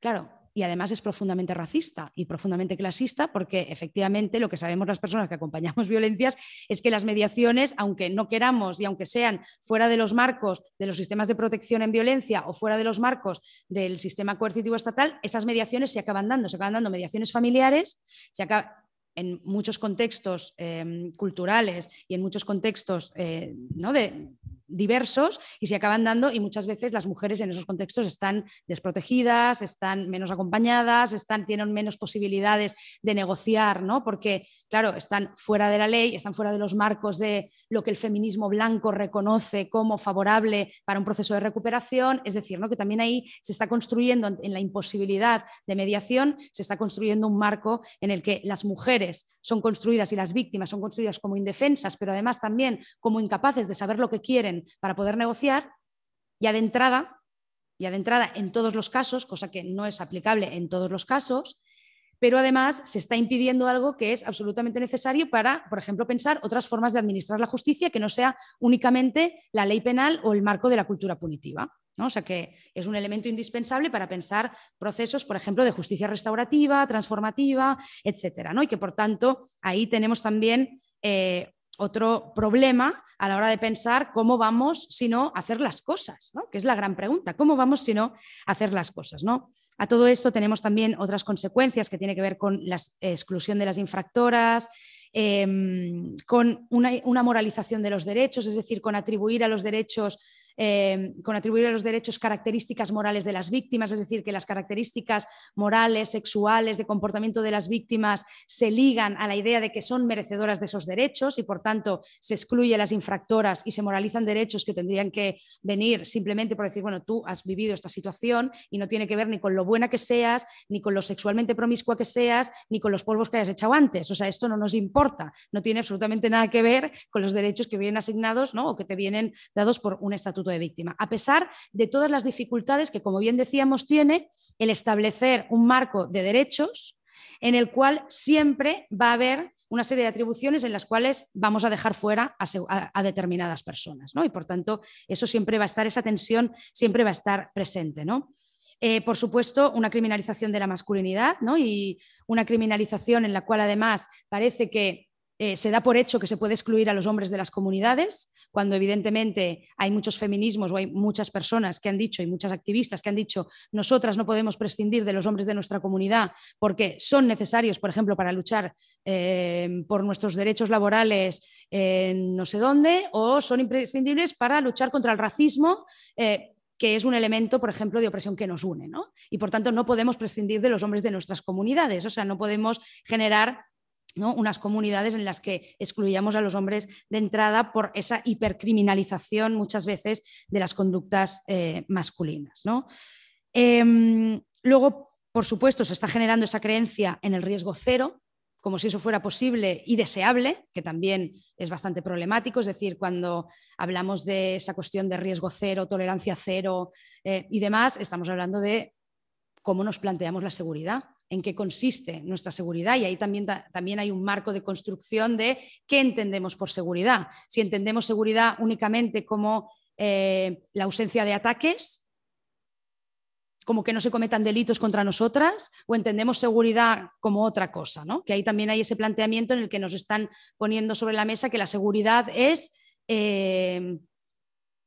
claro, y además es profundamente racista y profundamente clasista porque efectivamente lo que sabemos las personas que acompañamos violencias es que las mediaciones, aunque no queramos y aunque sean fuera de los marcos de los sistemas de protección en violencia o fuera de los marcos del sistema coercitivo estatal, esas mediaciones se acaban dando, se acaban dando mediaciones familiares, se en muchos contextos eh, culturales y en muchos contextos eh, ¿no? de, diversos y se acaban dando y muchas veces las mujeres en esos contextos están desprotegidas, están menos acompañadas, están, tienen menos posibilidades de negociar, ¿no? porque, claro, están fuera de la ley, están fuera de los marcos de lo que el feminismo blanco reconoce como favorable para un proceso de recuperación, es decir, ¿no? que también ahí se está construyendo en la imposibilidad de mediación, se está construyendo un marco en el que las mujeres son construidas y las víctimas son construidas como indefensas, pero además también como incapaces de saber lo que quieren para poder negociar, ya de entrada, ya de entrada en todos los casos, cosa que no es aplicable en todos los casos, pero además se está impidiendo algo que es absolutamente necesario para, por ejemplo, pensar otras formas de administrar la justicia que no sea únicamente la ley penal o el marco de la cultura punitiva. ¿no? O sea que es un elemento indispensable para pensar procesos, por ejemplo, de justicia restaurativa, transformativa, etcétera. ¿no? Y que por tanto ahí tenemos también eh, otro problema a la hora de pensar cómo vamos, si no, hacer las cosas, que es la gran pregunta, ¿cómo vamos, si no, hacer las cosas? ¿no? A todo esto tenemos también otras consecuencias que tienen que ver con la exclusión de las infractoras, em, con una, moralización de los derechos, es decir, con atribuir a los derechos eh, con atribuir a los derechos características morales de las víctimas, es decir, que las características morales, sexuales, de comportamiento de las víctimas se ligan a la idea de que son merecedoras de esos derechos y por tanto se excluye a las infractoras y se moralizan derechos que tendrían que venir simplemente por decir, bueno, tú has vivido esta situación y no tiene que ver ni con lo buena que seas, ni con lo sexualmente promiscua que seas, ni con los polvos que hayas echado antes. O sea, esto no nos importa, no tiene absolutamente nada que ver con los derechos que vienen asignados ¿no? o que te vienen dados por un estatuto de víctima, a pesar de todas las dificultades que, como bien decíamos, tiene el establecer un marco de derechos en el cual siempre va a haber una serie de atribuciones en las cuales vamos a dejar fuera a, determinadas personas. ¿no? Y por tanto, eso siempre va a estar, esa tensión siempre va a estar presente. ¿no? Eh, por supuesto, una criminalización de la masculinidad ¿no? y una criminalización en la cual además parece que eh, se da por hecho que se puede excluir a los hombres de las comunidades, cuando evidentemente hay muchos feminismos o hay muchas personas que han dicho y muchas activistas que han dicho nosotras no podemos prescindir de los hombres de nuestra comunidad porque son necesarios, por ejemplo, para luchar eh, por nuestros derechos laborales en no sé dónde, o son imprescindibles para luchar contra el racismo. Eh, que es un elemento, por ejemplo, de opresión que nos une, Y por tanto no podemos prescindir de los hombres de nuestras comunidades, o sea, no podemos generar unas comunidades en las que excluíamos a los hombres de entrada por esa hipercriminalización muchas veces de las conductas eh, masculinas. Em, luego, por supuesto, se está generando esa creencia en el riesgo cero, como si eso fuera posible y deseable, que también es bastante problemático. Es decir, cuando hablamos de esa cuestión de riesgo cero, tolerancia cero eh, y demás, estamos hablando de cómo nos planteamos la seguridad en qué consiste nuestra seguridad y ahí también, también hay un marco de construcción de qué entendemos por seguridad. Si entendemos seguridad únicamente como eh, la ausencia de ataques, como que no se cometan delitos contra nosotras o entendemos seguridad como otra cosa, ¿no? Que ahí también hay ese planteamiento en el que nos están poniendo sobre la mesa que la seguridad es, eh,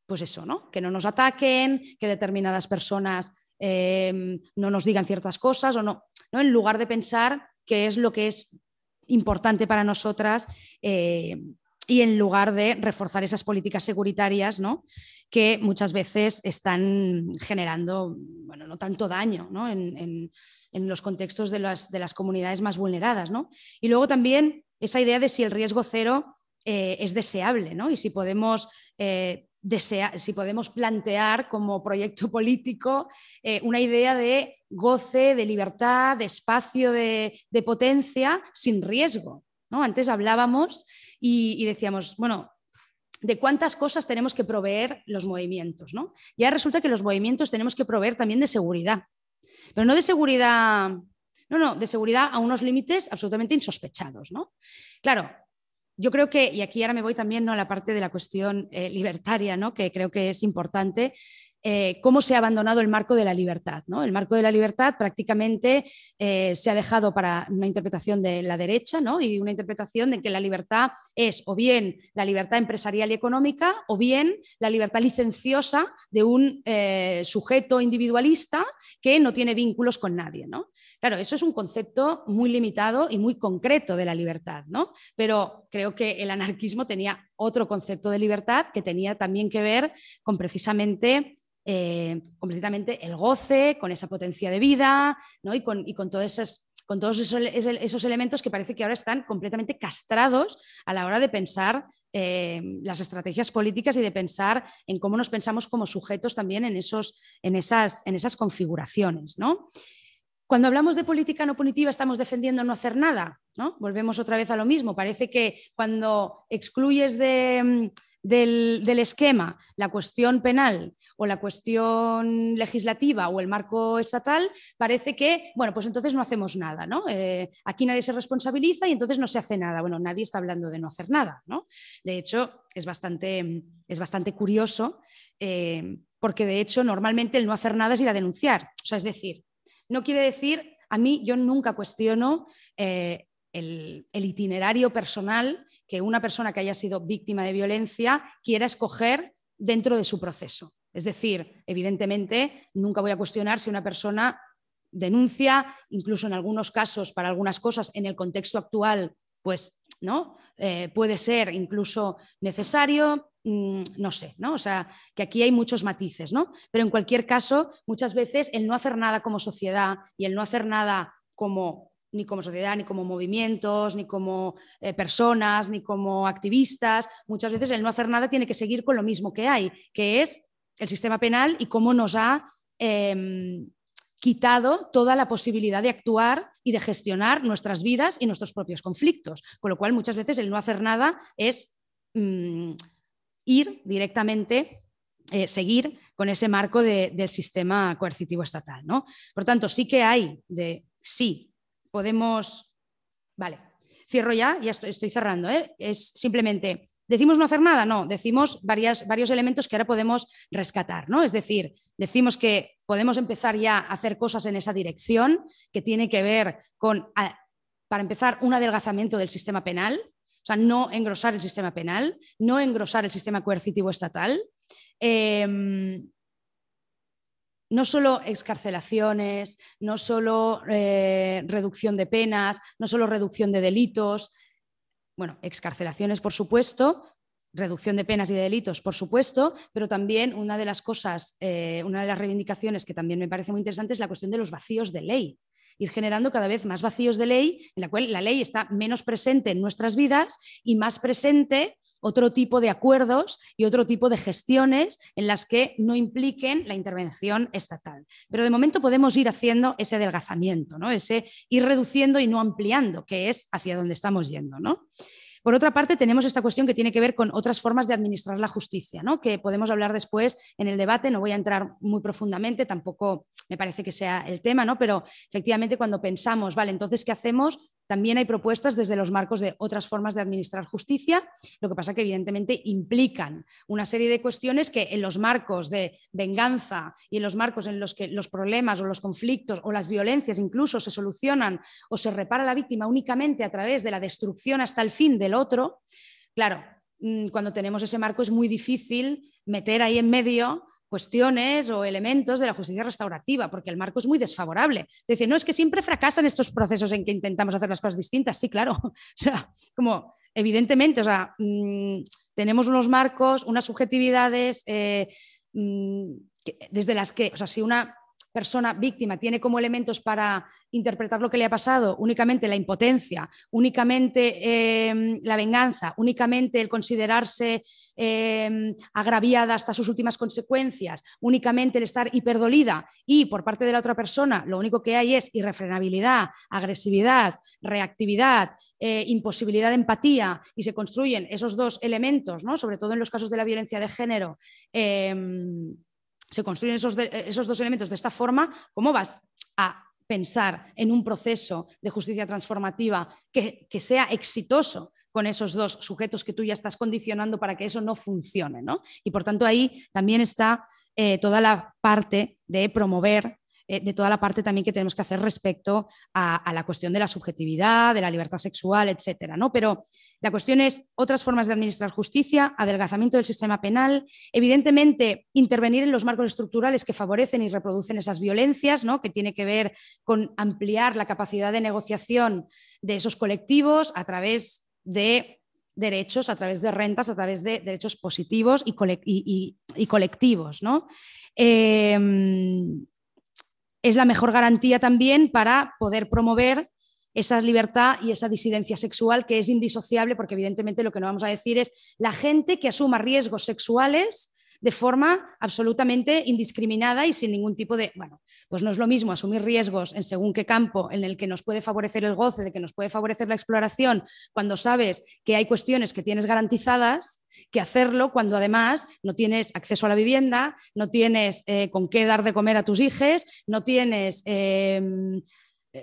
pues eso, ¿no? Que no nos ataquen, que determinadas personas eh, no nos digan ciertas cosas o no, ¿no? En lugar de pensar qué es lo que es importante para nosotras eh, y en lugar de reforzar esas políticas seguritarias ¿no? que muchas veces están generando, bueno, no tanto daño ¿no? En, los contextos de las, de las, comunidades más vulneradas. ¿no? Y luego también esa idea de si el riesgo cero eh, es deseable ¿no? y si podemos... Eh, si podemos plantear como proyecto político eh, una idea de goce, de libertad, de espacio, de, potencia sin riesgo. ¿no? Antes hablábamos y, decíamos, bueno, de cuántas cosas tenemos que proveer los movimientos, ¿no? Ya resulta que los movimientos tenemos que proveer también de seguridad, pero no de seguridad, no, no, de seguridad a unos límites absolutamente insospechados, ¿no? Claro, yo creo que, y aquí ahora me voy también ¿no? a la parte de la cuestión eh, libertaria, ¿no? que creo que es importante, eh, cómo se ha abandonado el marco de la libertad. ¿no? El marco de la libertad prácticamente eh, se ha dejado para una interpretación de la derecha ¿no? y una interpretación de que la libertad es o bien la libertad empresarial y económica o bien la libertad licenciosa de un eh, sujeto individualista que no tiene vínculos con nadie. ¿no? Claro, eso es un concepto muy limitado y muy concreto de la libertad, ¿no? pero creo que el anarquismo tenía otro concepto de libertad que tenía también que ver con precisamente eh, completamente el goce, con esa potencia de vida ¿no? y, con, y con, todos con todos esos, esos, elementos que parece que ahora están completamente castrados a la hora de pensar eh, las estrategias políticas y de pensar en cómo nos pensamos como sujetos también en, esos, en, esas, en esas configuraciones. ¿no? Cuando hablamos de política no punitiva estamos defendiendo no hacer nada, ¿no? Volvemos otra vez a lo mismo. Parece que cuando excluyes de, del, esquema la cuestión penal o la cuestión legislativa o el marco estatal, parece que, bueno, pues entonces no hacemos nada, ¿no? Eh, aquí nadie se responsabiliza y entonces no se hace nada. Bueno, nadie está hablando de no hacer nada, ¿no? De hecho, es bastante, es bastante curioso eh, porque de hecho normalmente el no hacer nada es ir a denunciar. O sea, es decir, no quiere decir, a mí yo nunca cuestiono eh, el, itinerario personal que una persona que haya sido víctima de violencia quiera escoger dentro de su proceso. Es decir, evidentemente, nunca voy a cuestionar si una persona denuncia, incluso en algunos casos, para algunas cosas, en el contexto actual, pues ¿no? Eh, puede ser incluso necesario, mm, no sé, ¿no? O sea, que aquí hay muchos matices, ¿no? Pero en cualquier caso, muchas veces el no hacer nada como sociedad y el no hacer nada como ni como sociedad, ni como movimientos, ni como eh, personas, ni como activistas. Muchas veces el no hacer nada tiene que seguir con lo mismo que hay, que es el sistema penal y cómo nos ha em, quitado toda la posibilidad de actuar y de gestionar nuestras vidas y nuestros propios conflictos. Con lo cual, muchas veces el no hacer nada es mm, ir directamente eh, seguir con ese marco del sistema coercitivo estatal. ¿no? Por tanto, sí que hay de sí podemos... Vale, cierro ya, ya estoy, cerrando. ¿eh? Es simplemente, ¿decimos no hacer nada? No, decimos varios elementos que ahora podemos rescatar. ¿no? Es decir, decimos que podemos empezar ya a hacer cosas en esa dirección, que tiene que ver con, para empezar, un adelgazamiento del sistema penal, o sea, no engrosar el sistema penal, no engrosar el sistema coercitivo estatal. Em, no solo excarcelaciones, no solo eh, reducción de penas, no solo reducción de delitos, bueno, excarcelaciones por supuesto, reducción de penas y de delitos, por supuesto, pero también una de las cosas, eh, una de las reivindicaciones que también me parece muy interesante es la cuestión de los vacíos de ley. Ir generando cada vez más vacíos de ley, en la cual la ley está menos presente en nuestras vidas y más presente otro tipo de acuerdos y otro tipo de gestiones en las que no impliquen la intervención estatal. Pero de momento podemos ir haciendo ese adelgazamiento, ¿no? ese ir reduciendo y no ampliando, que es hacia donde estamos yendo. ¿no? Por otra parte, tenemos esta cuestión que tiene que ver con otras formas de administrar la justicia, ¿no? que podemos hablar después en el debate, no voy a entrar muy profundamente, tampoco me parece que sea el tema, ¿no? pero efectivamente cuando pensamos, vale, entonces, ¿qué hacemos? También hay propuestas desde los marcos de otras formas de administrar justicia, lo que pasa que evidentemente implican una serie de cuestiones que en los marcos de venganza y en los marcos en los que los problemas o los conflictos o las violencias incluso se solucionan o se repara la víctima únicamente a través de la destrucción hasta el fin del otro, claro, mm, cuando tenemos ese marco es muy difícil meter ahí en medio cuestiones o elementos de la justicia restaurativa, porque el marco es muy desfavorable. Dice, no es que siempre fracasan estos procesos en que intentamos hacer las cosas distintas. Sí, claro. O sea, como evidentemente, o sea, mm, tenemos unos marcos, unas subjetividades eh, mm, desde las que, o sea, si una persona víctima tiene como elementos para interpretar lo que le ha pasado únicamente la impotencia, únicamente em, la venganza, únicamente el considerarse em, agraviada hasta sus últimas consecuencias, únicamente el estar hiperdolida y por parte de la otra persona lo único que hay es irrefrenabilidad, agresividad, reactividad, eh, imposibilidad de empatía y se construyen esos dos elementos, ¿no? sobre todo en los casos de la violencia de género. Se construyen esos, esos dos elementos de esta forma, ¿cómo vas a pensar en un proceso de justicia transformativa que, sea exitoso con esos dos sujetos que tú ya estás condicionando para que eso no funcione. Y por tanto ahí también está eh, toda la parte de promover eh, de toda la parte también que tenemos que hacer respecto a, la cuestión de la subjetividad, de la libertad sexual, etcétera. ¿no? Pero la cuestión es otras formas de administrar justicia, adelgazamiento del sistema penal, evidentemente intervenir en los marcos estructurales que favorecen y reproducen esas violencias, ¿no? que tiene que ver con ampliar la capacidad de negociación de esos colectivos a través de derechos, a través de rentas, a través de derechos positivos y, colectivos. ¿no? Em, es la mejor garantía también para poder promover esa libertad y esa disidencia sexual que es indisociable, porque evidentemente lo que no vamos a decir es la gente que asuma riesgos sexuales de forma absolutamente indiscriminada y sin ningún tipo de, bueno, pues no es lo mismo asumir riesgos en según qué campo en el que nos puede favorecer el goce, de que nos puede favorecer la exploración, cuando sabes que hay cuestiones que tienes garantizadas, que hacerlo cuando además no tienes acceso a la vivienda, no tienes eh, con qué dar de comer a tus hijos, no tienes em,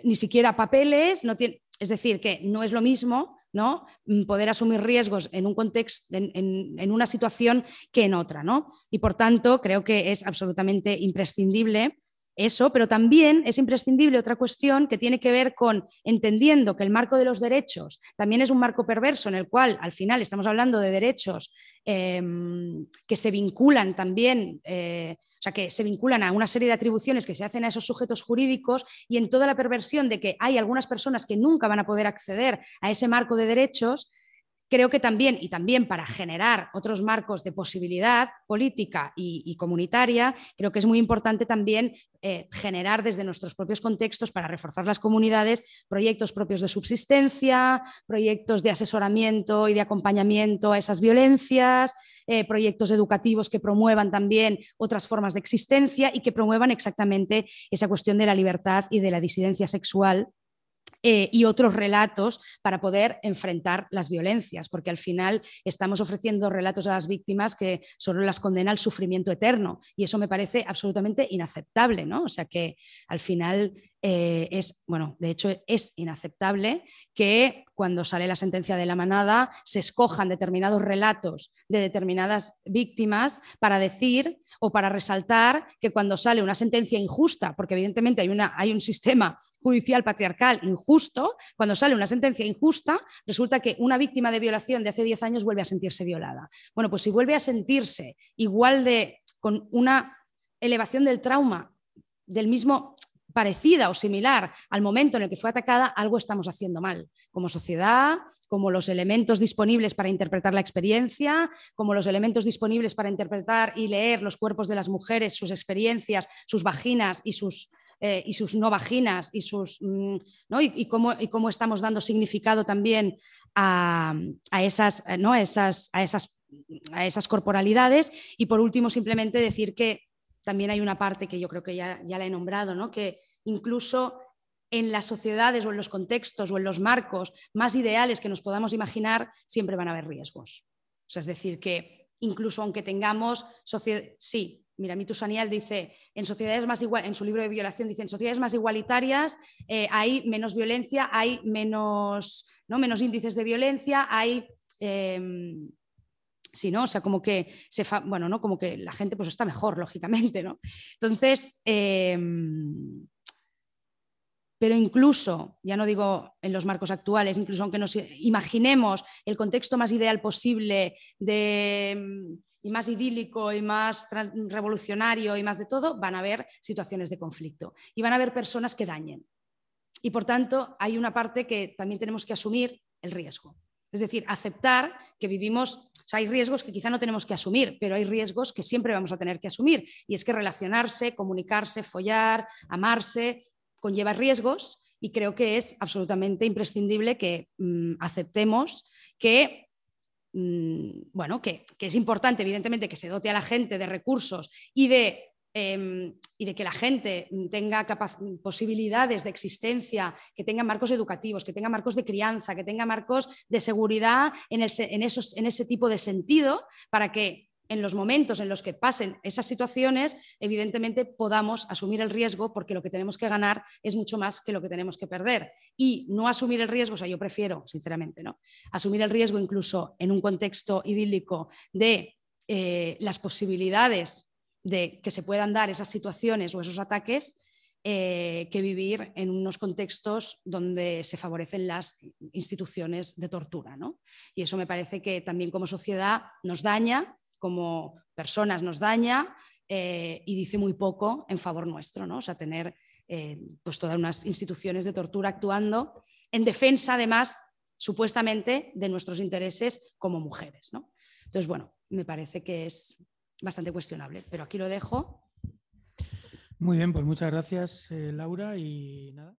ni siquiera papeles, no es decir, que no es lo mismo ¿no? Mm, poder asumir riesgos en un contexto, en, una situación que en otra. ¿no? Y por tanto, creo que es absolutamente imprescindible eso, pero también es imprescindible otra cuestión que tiene que ver con entendiendo que el marco de los derechos también es un marco perverso en el cual al final estamos hablando de derechos em, que se vinculan también eh, o sea, que se vinculan a una serie de atribuciones que se hacen a esos sujetos jurídicos y en toda la perversión de que hay algunas personas que nunca van a poder acceder a ese marco de derechos, creo que también, y también para generar otros marcos de posibilidad política y, comunitaria, creo que es muy importante también eh, generar desde nuestros propios contextos para reforzar las comunidades proyectos propios de subsistencia, proyectos de asesoramiento y de acompañamiento a esas violencias, eh, proyectos educativos que promuevan también otras formas de existencia y que promuevan exactamente esa cuestión de la libertad y de la disidencia sexual eh, y otros relatos para poder enfrentar las violencias, porque al final estamos ofreciendo relatos a las víctimas que solo las condena al sufrimiento eterno y eso me parece absolutamente inaceptable, ¿no? O sea que al final eh, es, bueno, de hecho es inaceptable que cuando sale la sentencia de la manada se escojan determinados relatos de determinadas víctimas para decir o para resaltar que cuando sale una sentencia injusta, porque evidentemente hay, una, hay un sistema judicial patriarcal injusto, cuando sale una sentencia injusta, resulta que una víctima de violación de hace 10 años vuelve a sentirse violada. Bueno, pues si vuelve a sentirse igual de con una elevación del trauma del mismo parecida o similar al momento en el que fue atacada, algo estamos haciendo mal, como sociedad, como los elementos disponibles para interpretar la experiencia, como los elementos disponibles para interpretar y leer los cuerpos de las mujeres, sus experiencias, sus vaginas y sus, eh, y sus no vaginas y, sus, mm, y, cómo, y, cómo, estamos dando significado también a, esas, ¿no? esas, a, esas, a esas corporalidades. Y por último, simplemente decir que también hay una parte que yo creo que ya, ya la he nombrado, ¿no? que incluso en las sociedades o en los contextos o en los marcos más ideales que nos podamos imaginar, siempre van a haber riesgos. O sea, es decir, que incluso aunque tengamos, sí, Mira, Mitu Saniel dice, en sociedades más igual, en su libro de violación dice, en sociedades más igualitarias eh, hay menos violencia, hay menos, ¿no? menos índices de violencia, hay... Em, sí, ¿no? O sea, como que se bueno, ¿no? Como que la gente pues está mejor, lógicamente, ¿no? Entonces, em, pero incluso, ya no digo en los marcos actuales, incluso aunque nos imaginemos el contexto más ideal posible de y más idílico y más revolucionario y más de todo, van a haber situaciones de conflicto y van a haber personas que dañen. Y por tanto, hay una parte que también tenemos que asumir, el riesgo. Es decir, aceptar que vivimos, hay riesgos que quizá no tenemos que asumir, pero hay riesgos que siempre vamos a tener que asumir. Y es que relacionarse, comunicarse, follar, amarse, conlleva riesgos y creo que es absolutamente imprescindible que mm, aceptemos que Mm, bueno, que, es importante, evidentemente, que se dote a la gente de recursos y de, em, y de que la gente tenga posibilidades de existencia, que tenga marcos educativos, que tenga marcos de crianza, que tenga marcos de seguridad en, esos, en ese tipo de sentido, para que en los momentos en los que pasen esas situaciones, evidentemente podamos asumir el riesgo porque lo que tenemos que ganar es mucho más que lo que tenemos que perder. Y no asumir el riesgo, o sea, yo prefiero, sinceramente, ¿no? Asumir el riesgo incluso en un contexto idílico de eh, las posibilidades de que se puedan dar esas situaciones o esos ataques eh, que vivir en unos contextos donde se favorecen las instituciones de tortura. ¿no? Y eso me parece que también como sociedad nos daña como personas nos daña eh, y dice muy poco en favor nuestro, ¿no? O sea, tener eh, pues todas unas instituciones de tortura actuando en defensa, además, supuestamente, de nuestros intereses como mujeres, ¿no? Entonces, bueno, me parece que es bastante cuestionable, pero aquí lo dejo. Muy bien, pues muchas gracias, eh, Laura, y nada.